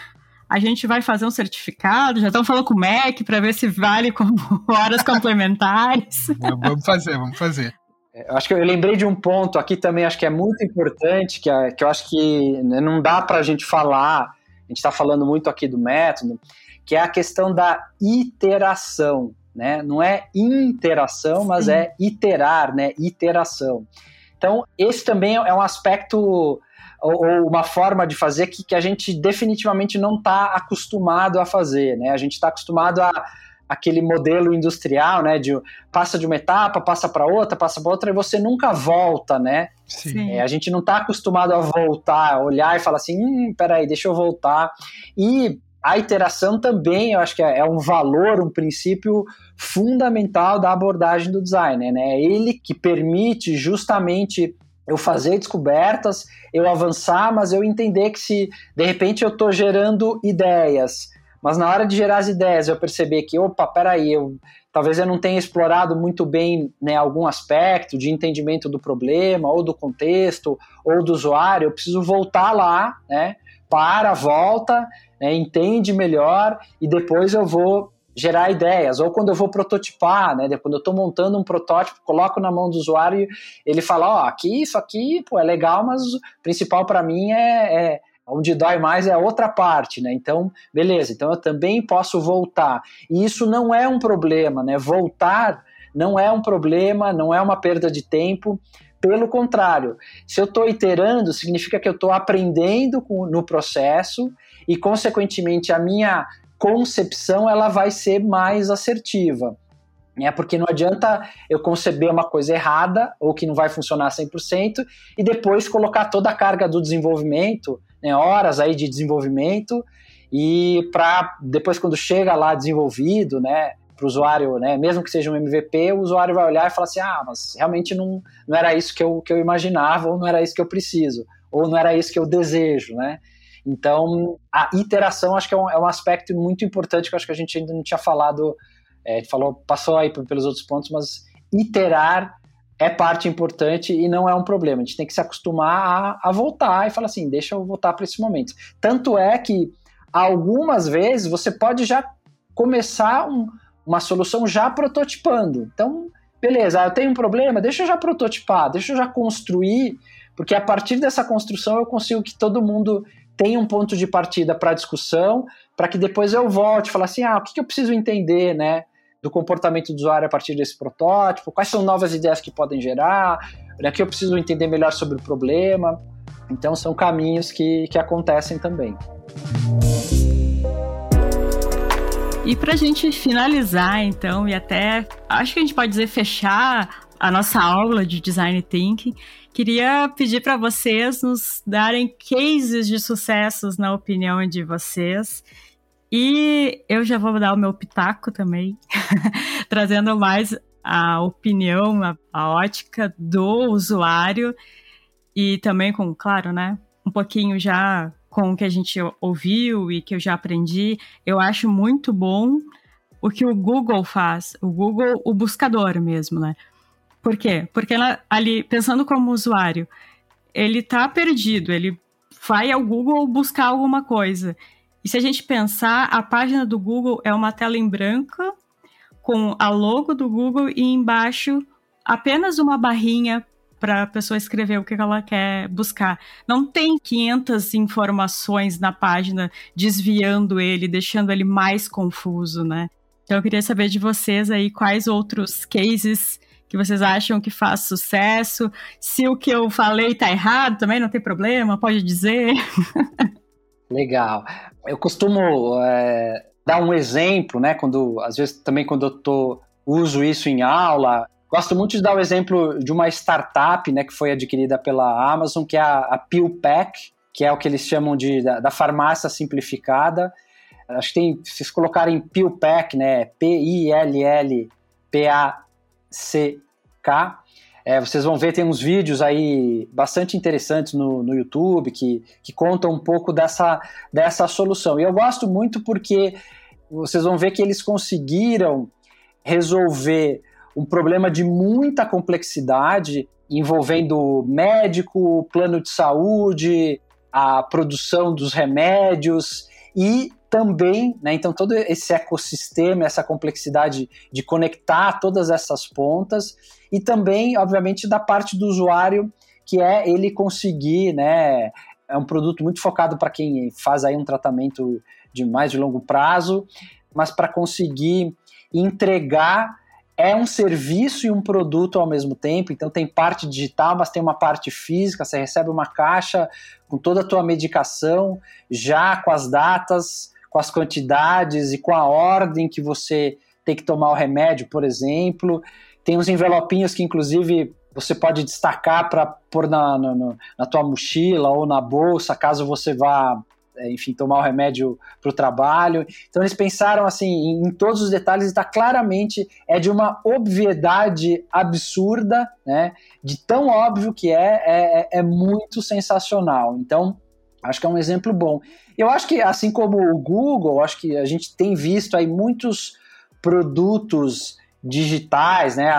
a gente vai fazer um certificado, já estamos falando com o MEC para ver se vale como horas complementares. vamos fazer, vamos fazer. Eu acho que eu lembrei de um ponto aqui também, acho que é muito importante, que, é, que eu acho que né, não dá para a gente falar, a gente está falando muito aqui do método, que é a questão da iteração, né? Não é interação, mas Sim. é iterar, né? Iteração. Então, esse também é um aspecto ou, ou uma forma de fazer que, que a gente definitivamente não está acostumado a fazer, né? A gente está acostumado a aquele modelo industrial, né? De passa de uma etapa, passa para outra, passa para outra e você nunca volta, né? Sim. É, a gente não está acostumado a voltar, olhar e falar assim, hum, peraí, deixa eu voltar. E a iteração também, eu acho que é, é um valor, um princípio fundamental da abordagem do designer, né? É ele que permite justamente eu fazer descobertas, eu avançar, mas eu entender que se de repente eu estou gerando ideias, mas na hora de gerar as ideias, eu perceber que, opa, peraí, eu, talvez eu não tenha explorado muito bem né, algum aspecto de entendimento do problema, ou do contexto, ou do usuário, eu preciso voltar lá, né? Para, volta, né, entende melhor e depois eu vou gerar ideias. Ou quando eu vou prototipar, né? Quando eu estou montando um protótipo, coloco na mão do usuário ele fala, ó, oh, aqui, isso aqui, pô, é legal, mas o principal para mim é, é Onde dói mais é a outra parte, né? Então, beleza, então eu também posso voltar. E isso não é um problema, né? Voltar não é um problema, não é uma perda de tempo. Pelo contrário, se eu estou iterando, significa que eu estou aprendendo no processo e, consequentemente, a minha concepção ela vai ser mais assertiva. Né? Porque não adianta eu conceber uma coisa errada ou que não vai funcionar 100% e depois colocar toda a carga do desenvolvimento né, horas aí de desenvolvimento e para depois quando chega lá desenvolvido, né, para o usuário, né, mesmo que seja um MVP, o usuário vai olhar e falar assim, ah, mas realmente não, não era isso que eu, que eu imaginava, ou não era isso que eu preciso, ou não era isso que eu desejo, né? Então, a iteração acho que é um, é um aspecto muito importante que acho que a gente ainda não tinha falado, é, falou, passou aí pelos outros pontos, mas iterar é parte importante e não é um problema. A gente tem que se acostumar a, a voltar e falar assim, deixa eu voltar para esse momento. Tanto é que algumas vezes você pode já começar um, uma solução já prototipando. Então, beleza, eu tenho um problema, deixa eu já prototipar, deixa eu já construir, porque a partir dessa construção eu consigo que todo mundo tenha um ponto de partida para discussão, para que depois eu volte e falar assim, ah, o que, que eu preciso entender, né? Do comportamento do usuário a partir desse protótipo, quais são novas ideias que podem gerar, né, que eu preciso entender melhor sobre o problema. Então, são caminhos que, que acontecem também. E para a gente finalizar, então, e até acho que a gente pode dizer fechar a nossa aula de design thinking, queria pedir para vocês nos darem cases de sucessos na opinião de vocês e eu já vou dar o meu pitaco também, trazendo mais a opinião, a, a, ótica do usuário e também com, claro, né, um pouquinho já com o que a gente ouviu e que eu já aprendi. Eu acho muito bom o que o Google faz, o Google, o buscador mesmo, né? Por quê? Porque ela, ali, pensando como usuário, ele tá perdido, ele vai ao Google buscar alguma coisa. E se a gente pensar, a página do Google é uma tela em branco com a logo do Google e embaixo apenas uma barrinha para a pessoa escrever o que ela quer buscar. Não tem 500 informações na página desviando ele, deixando ele mais confuso, né? Então eu queria saber de vocês aí quais outros cases que vocês acham que faz sucesso. Se o que eu falei tá errado, também não tem problema, pode dizer. Legal. Eu costumo é, dar um exemplo, né? Quando às vezes também quando eu tô uso isso em aula, Gosto muito de dar o exemplo de uma startup né, que foi adquirida pela Amazon, que é a, a PillPack, que é o que eles chamam de, da, da farmácia simplificada. Acho que tem, se vocês colocarem PillPack, né, P-I-L-L-P-A-C-K, é, vocês vão ver, tem uns vídeos aí bastante interessantes no, no YouTube que, que contam um pouco dessa, dessa solução. E eu gosto muito porque vocês vão ver que eles conseguiram resolver um problema de muita complexidade envolvendo médico, plano de saúde, a produção dos remédios e também, né, então todo esse ecossistema, essa complexidade de conectar todas essas pontas e também, obviamente, da parte do usuário, que é ele conseguir, né, é um produto muito focado para quem faz aí um tratamento de mais de longo prazo, mas para conseguir entregar é um serviço e um produto ao mesmo tempo, então tem parte digital, mas tem uma parte física, você recebe uma caixa com toda a tua medicação, já com as datas, com as quantidades e com a ordem que você tem que tomar o remédio, por exemplo. Tem uns envelopinhos que, inclusive, você pode destacar para pôr na, na, na, tua mochila ou na bolsa, caso você vá é, enfim, tomar o remédio para o trabalho. Então eles pensaram assim em, em todos os detalhes está claramente é de uma obviedade absurda, né? De tão óbvio que é, é, é, é muito sensacional. Então acho que é um exemplo bom. Eu acho que assim como o Google, acho que a gente tem visto aí muitos produtos digitais, né?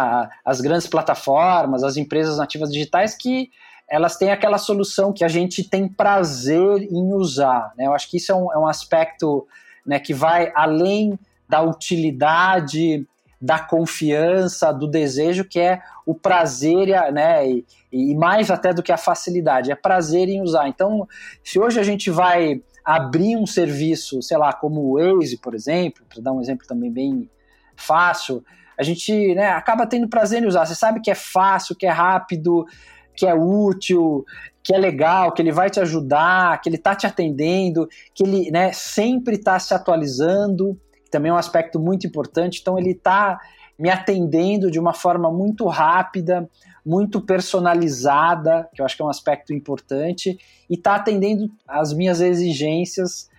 As grandes plataformas, as empresas nativas digitais que elas têm aquela solução que a gente tem prazer em usar. Né? Eu acho que isso é um, é um aspecto né, que vai além da utilidade, da confiança, do desejo, que é o prazer né, e, e mais até do que a facilidade, é prazer em usar. Então, se hoje a gente vai abrir um serviço, sei lá, como o Waze, por exemplo, para dar um exemplo também bem fácil, a gente né, acaba tendo prazer em usar. Você sabe que é fácil, que é rápido, que é útil, que é legal, que ele vai te ajudar, que ele está te atendendo, que ele né, sempre está se atualizando, também é um aspecto muito importante. Então, ele está me atendendo de uma forma muito rápida, muito personalizada, que eu acho que é um aspecto importante, e está atendendo as minhas exigências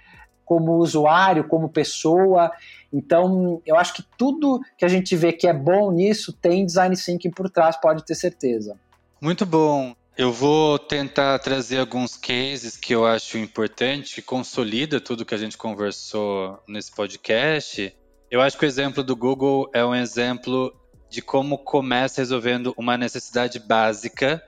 como usuário, como pessoa. Então, eu acho que tudo que a gente vê que é bom nisso tem design thinking por trás, pode ter certeza. Muito bom. Eu vou tentar trazer alguns cases que eu acho importante, que consolida tudo que a gente conversou nesse podcast. Eu acho que o exemplo do Google é um exemplo de como começa resolvendo uma necessidade básica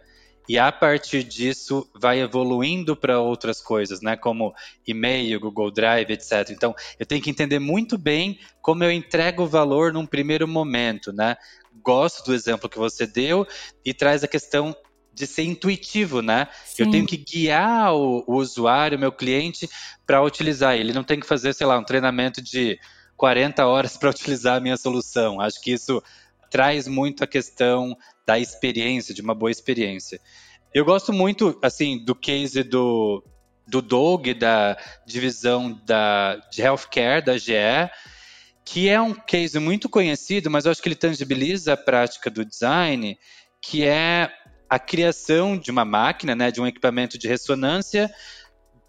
e a partir disso vai evoluindo para outras coisas, né? Como e-mail, Google Drive, etc. Então, eu tenho que entender muito bem como eu entrego o valor num primeiro momento, né? gosto do exemplo que você deu e traz a questão de ser intuitivo, né? Sim. Eu tenho que guiar o, o usuário, meu cliente, para utilizar. Ele não tem que fazer, sei lá, um treinamento de 40 horas para utilizar a minha solução. Acho que isso traz muito a questão da experiência, de uma boa experiência. Eu gosto muito, assim, do case do, do Doug, da divisão da, de healthcare da GE, que é um case muito conhecido, mas eu acho que ele tangibiliza a prática do design, que é a criação de uma máquina, né, de um equipamento de ressonância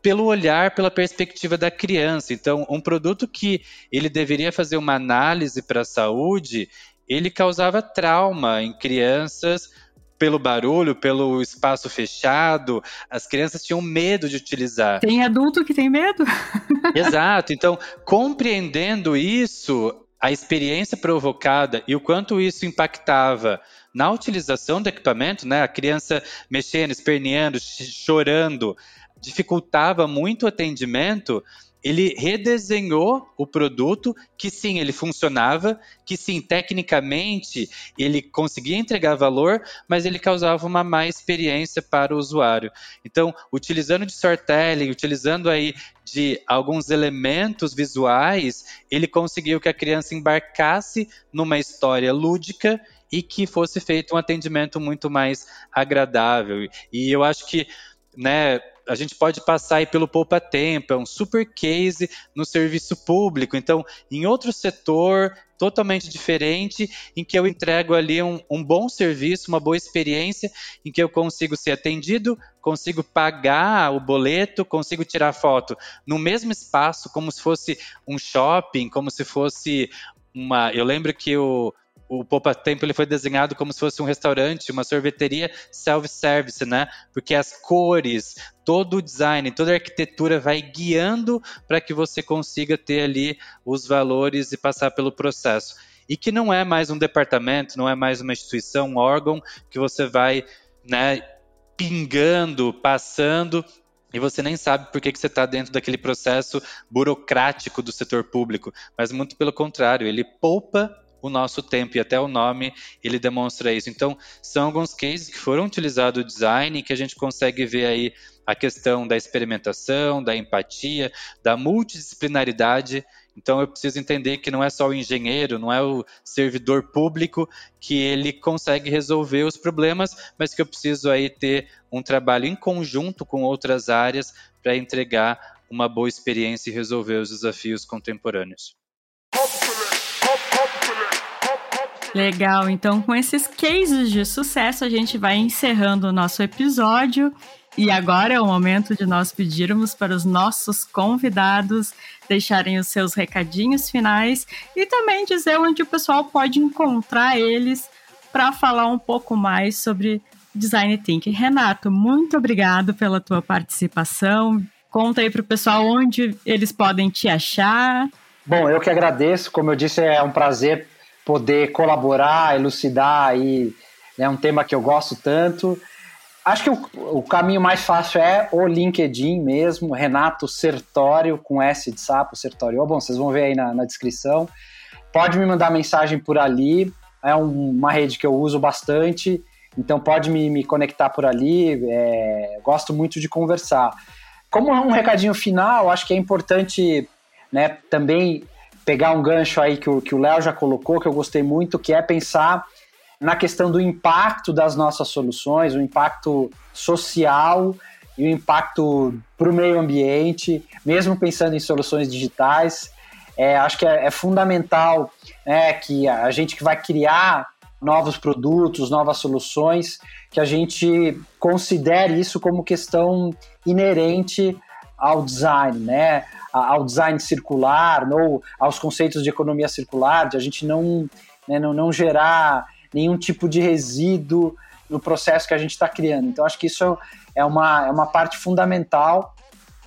pelo olhar, pela perspectiva da criança. Então, um produto que ele deveria fazer uma análise para a saúde, ele causava trauma em crianças pelo barulho, pelo espaço fechado, as crianças tinham medo de utilizar. Tem adulto que tem medo. Exato. Então, compreendendo isso, a experiência provocada e o quanto isso impactava na utilização do equipamento, né? A criança mexendo, esperneando, chorando, dificultava muito o atendimento ele redesenhou o produto, que sim, ele funcionava, que sim, tecnicamente ele conseguia entregar valor, mas ele causava uma má experiência para o usuário. Então, utilizando de storytelling, utilizando aí de alguns elementos visuais, ele conseguiu que a criança embarcasse numa história lúdica e que fosse feito um atendimento muito mais agradável. E eu acho que, né, a gente pode passar aí pelo poupa tempo, é um super case no serviço público. Então, em outro setor totalmente diferente, em que eu entrego ali um, um bom serviço, uma boa experiência, em que eu consigo ser atendido, consigo pagar o boleto, consigo tirar foto no mesmo espaço, como se fosse um shopping, como se fosse uma. Eu lembro que o o Poupa Tempo ele foi desenhado como se fosse um restaurante, uma sorveteria self-service, né? Porque as cores, todo o design, toda a arquitetura vai guiando para que você consiga ter ali os valores e passar pelo processo. E que não é mais um departamento, não é mais uma instituição, um órgão que você vai, né, pingando, passando e você nem sabe por que, que você está dentro daquele processo burocrático do setor público, mas muito pelo contrário, ele poupa o nosso tempo e até o nome ele demonstra isso. Então, são alguns cases que foram utilizados o design que a gente consegue ver aí a questão da experimentação, da empatia, da multidisciplinaridade. Então eu preciso entender que não é só o engenheiro, não é o servidor público que ele consegue resolver os problemas, mas que eu preciso aí ter um trabalho em conjunto com outras áreas para entregar uma boa experiência e resolver os desafios contemporâneos. Legal, então com esses cases de sucesso a gente vai encerrando o nosso episódio. E agora é o momento de nós pedirmos para os nossos convidados deixarem os seus recadinhos finais e também dizer onde o pessoal pode encontrar eles para falar um pouco mais sobre Design Thinking. Renato, muito obrigado pela tua participação. Conta aí para o pessoal onde eles podem te achar. Bom, eu que agradeço. Como eu disse, é um prazer poder colaborar, elucidar aí, é um tema que eu gosto tanto. Acho que o, o, caminho mais fácil é o LinkedIn mesmo, Renato Sertório, com S de sapo, Sertório. Bom, vocês vão ver aí na, na descrição. Pode me mandar mensagem por ali, é um, uma rede que eu uso bastante, então pode me, me conectar por ali, é, gosto muito de conversar. Como um recadinho final, acho que é importante né, também pegar um gancho aí que o Léo já colocou, que eu gostei muito, que é pensar na questão do impacto das nossas soluções, o impacto social e o impacto para o meio ambiente, mesmo pensando em soluções digitais. É, acho que é, é fundamental né, que a gente que vai criar novos produtos, novas soluções, que a gente considere isso como questão inerente ao design, né? Ao design circular, ou aos conceitos de economia circular, de a gente não, né, não, não gerar nenhum tipo de resíduo no processo que a gente está criando. Então, acho que isso é uma, é uma parte fundamental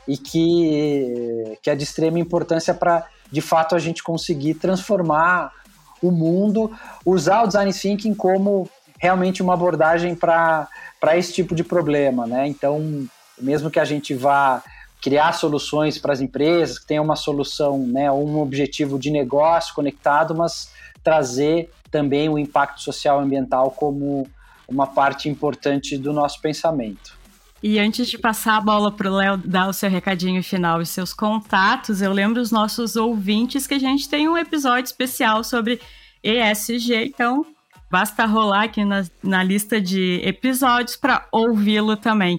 e que, que é de extrema importância para, de fato, a gente conseguir transformar o mundo, usar o design thinking como realmente uma abordagem para esse tipo de problema. Né? Então, mesmo que a gente vá criar soluções para as empresas, que tenham uma solução, né, um objetivo de negócio conectado, mas trazer também o impacto social e ambiental como uma parte importante do nosso pensamento. E antes de passar a bola para o Léo dar o seu recadinho final e seus contatos, eu lembro os nossos ouvintes que a gente tem um episódio especial sobre ESG, então basta rolar aqui na, na lista de episódios para ouvi-lo também.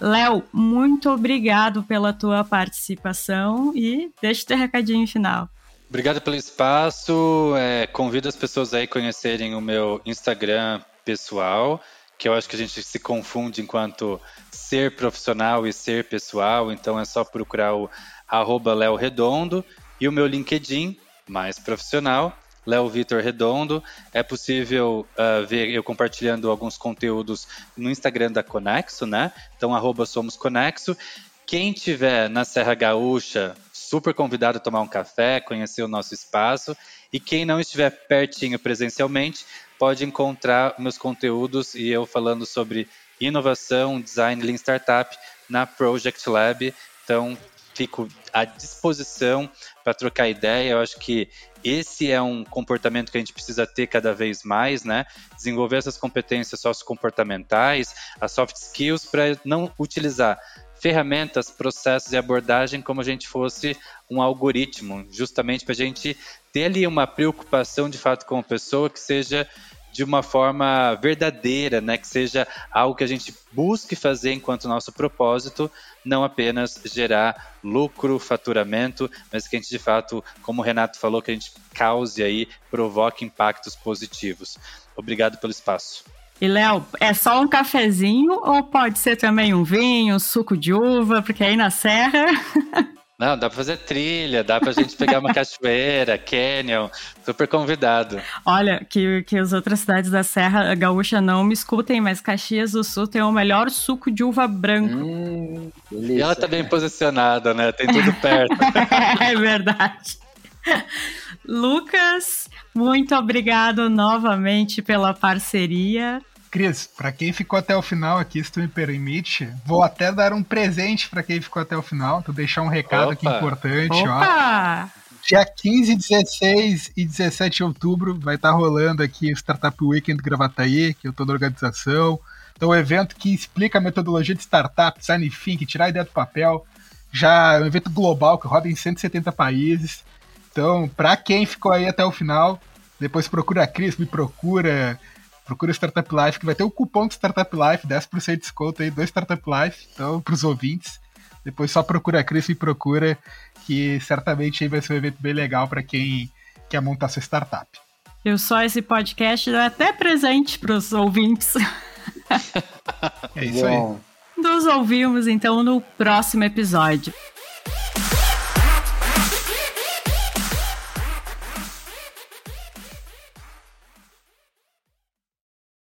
Léo, muito obrigado pela tua participação e deixa o teu recadinho final. Obrigado pelo espaço. É, convido as pessoas aí a conhecerem o meu Instagram pessoal, que eu acho que a gente se confunde enquanto ser profissional e ser pessoal, então é só procurar o arroba Léo Redondo e o meu LinkedIn, mais profissional, Léo Vitor Redondo. É possível uh, ver eu compartilhando alguns conteúdos no Instagram da Conexo, né? Então, arroba Somos Conexo. Quem tiver na Serra Gaúcha, super convidado a tomar um café, conhecer o nosso espaço. E quem não estiver pertinho presencialmente, pode encontrar meus conteúdos e eu falando sobre inovação, design, lean startup na Project Lab. Então, fico à disposição para trocar ideia. Eu acho que esse é um comportamento que a gente precisa ter cada vez mais, né? Desenvolver essas competências sociocomportamentais, as soft skills, para não utilizar ferramentas, processos e abordagem como a gente fosse um algoritmo, justamente para a gente ter ali uma preocupação de fato com a pessoa que seja de uma forma verdadeira, né? Que seja algo que a gente busque fazer enquanto nosso propósito, não apenas gerar lucro, faturamento, mas que a gente de fato, como o Renato falou, que a gente cause aí, provoque impactos positivos. Obrigado pelo espaço. E Léo, é só um cafezinho ou pode ser também um vinho, um suco de uva, porque aí na serra Não, dá pra fazer trilha, dá pra gente pegar uma cachoeira, canyon, super convidado. Olha, que, que as outras cidades da Serra Gaúcha não me escutem, mas Caxias do Sul tem o melhor suco de uva branco. Hum, e ela tá bem posicionada, né? Tem tudo perto. é verdade. Lucas, muito obrigado novamente pela parceria. Cris, para quem ficou até o final aqui, se tu me permite, vou até dar um presente para quem ficou até o final. Vou deixar um recado Opa. aqui importante, Opa. ó. Dia 15, 16 e 17 de outubro vai estar tá rolando aqui o Startup Weekend Gravataí, que eu tô na organização. Então, um evento que explica a metodologia de startup, design thinking, tirar a ideia do papel. Já é um evento global que roda em 170 países. Então, para quem ficou aí até o final, depois procura a Cris, me procura, procura Startup Life, que vai ter o cupom do Startup Life, 10% de desconto aí do Startup Life, então, para os ouvintes. Depois só procura a Cris e procura, que certamente aí vai ser um evento bem legal para quem quer montar sua startup. Eu só esse podcast dá até presente para os ouvintes. é isso aí. Nos ouvimos então no próximo episódio.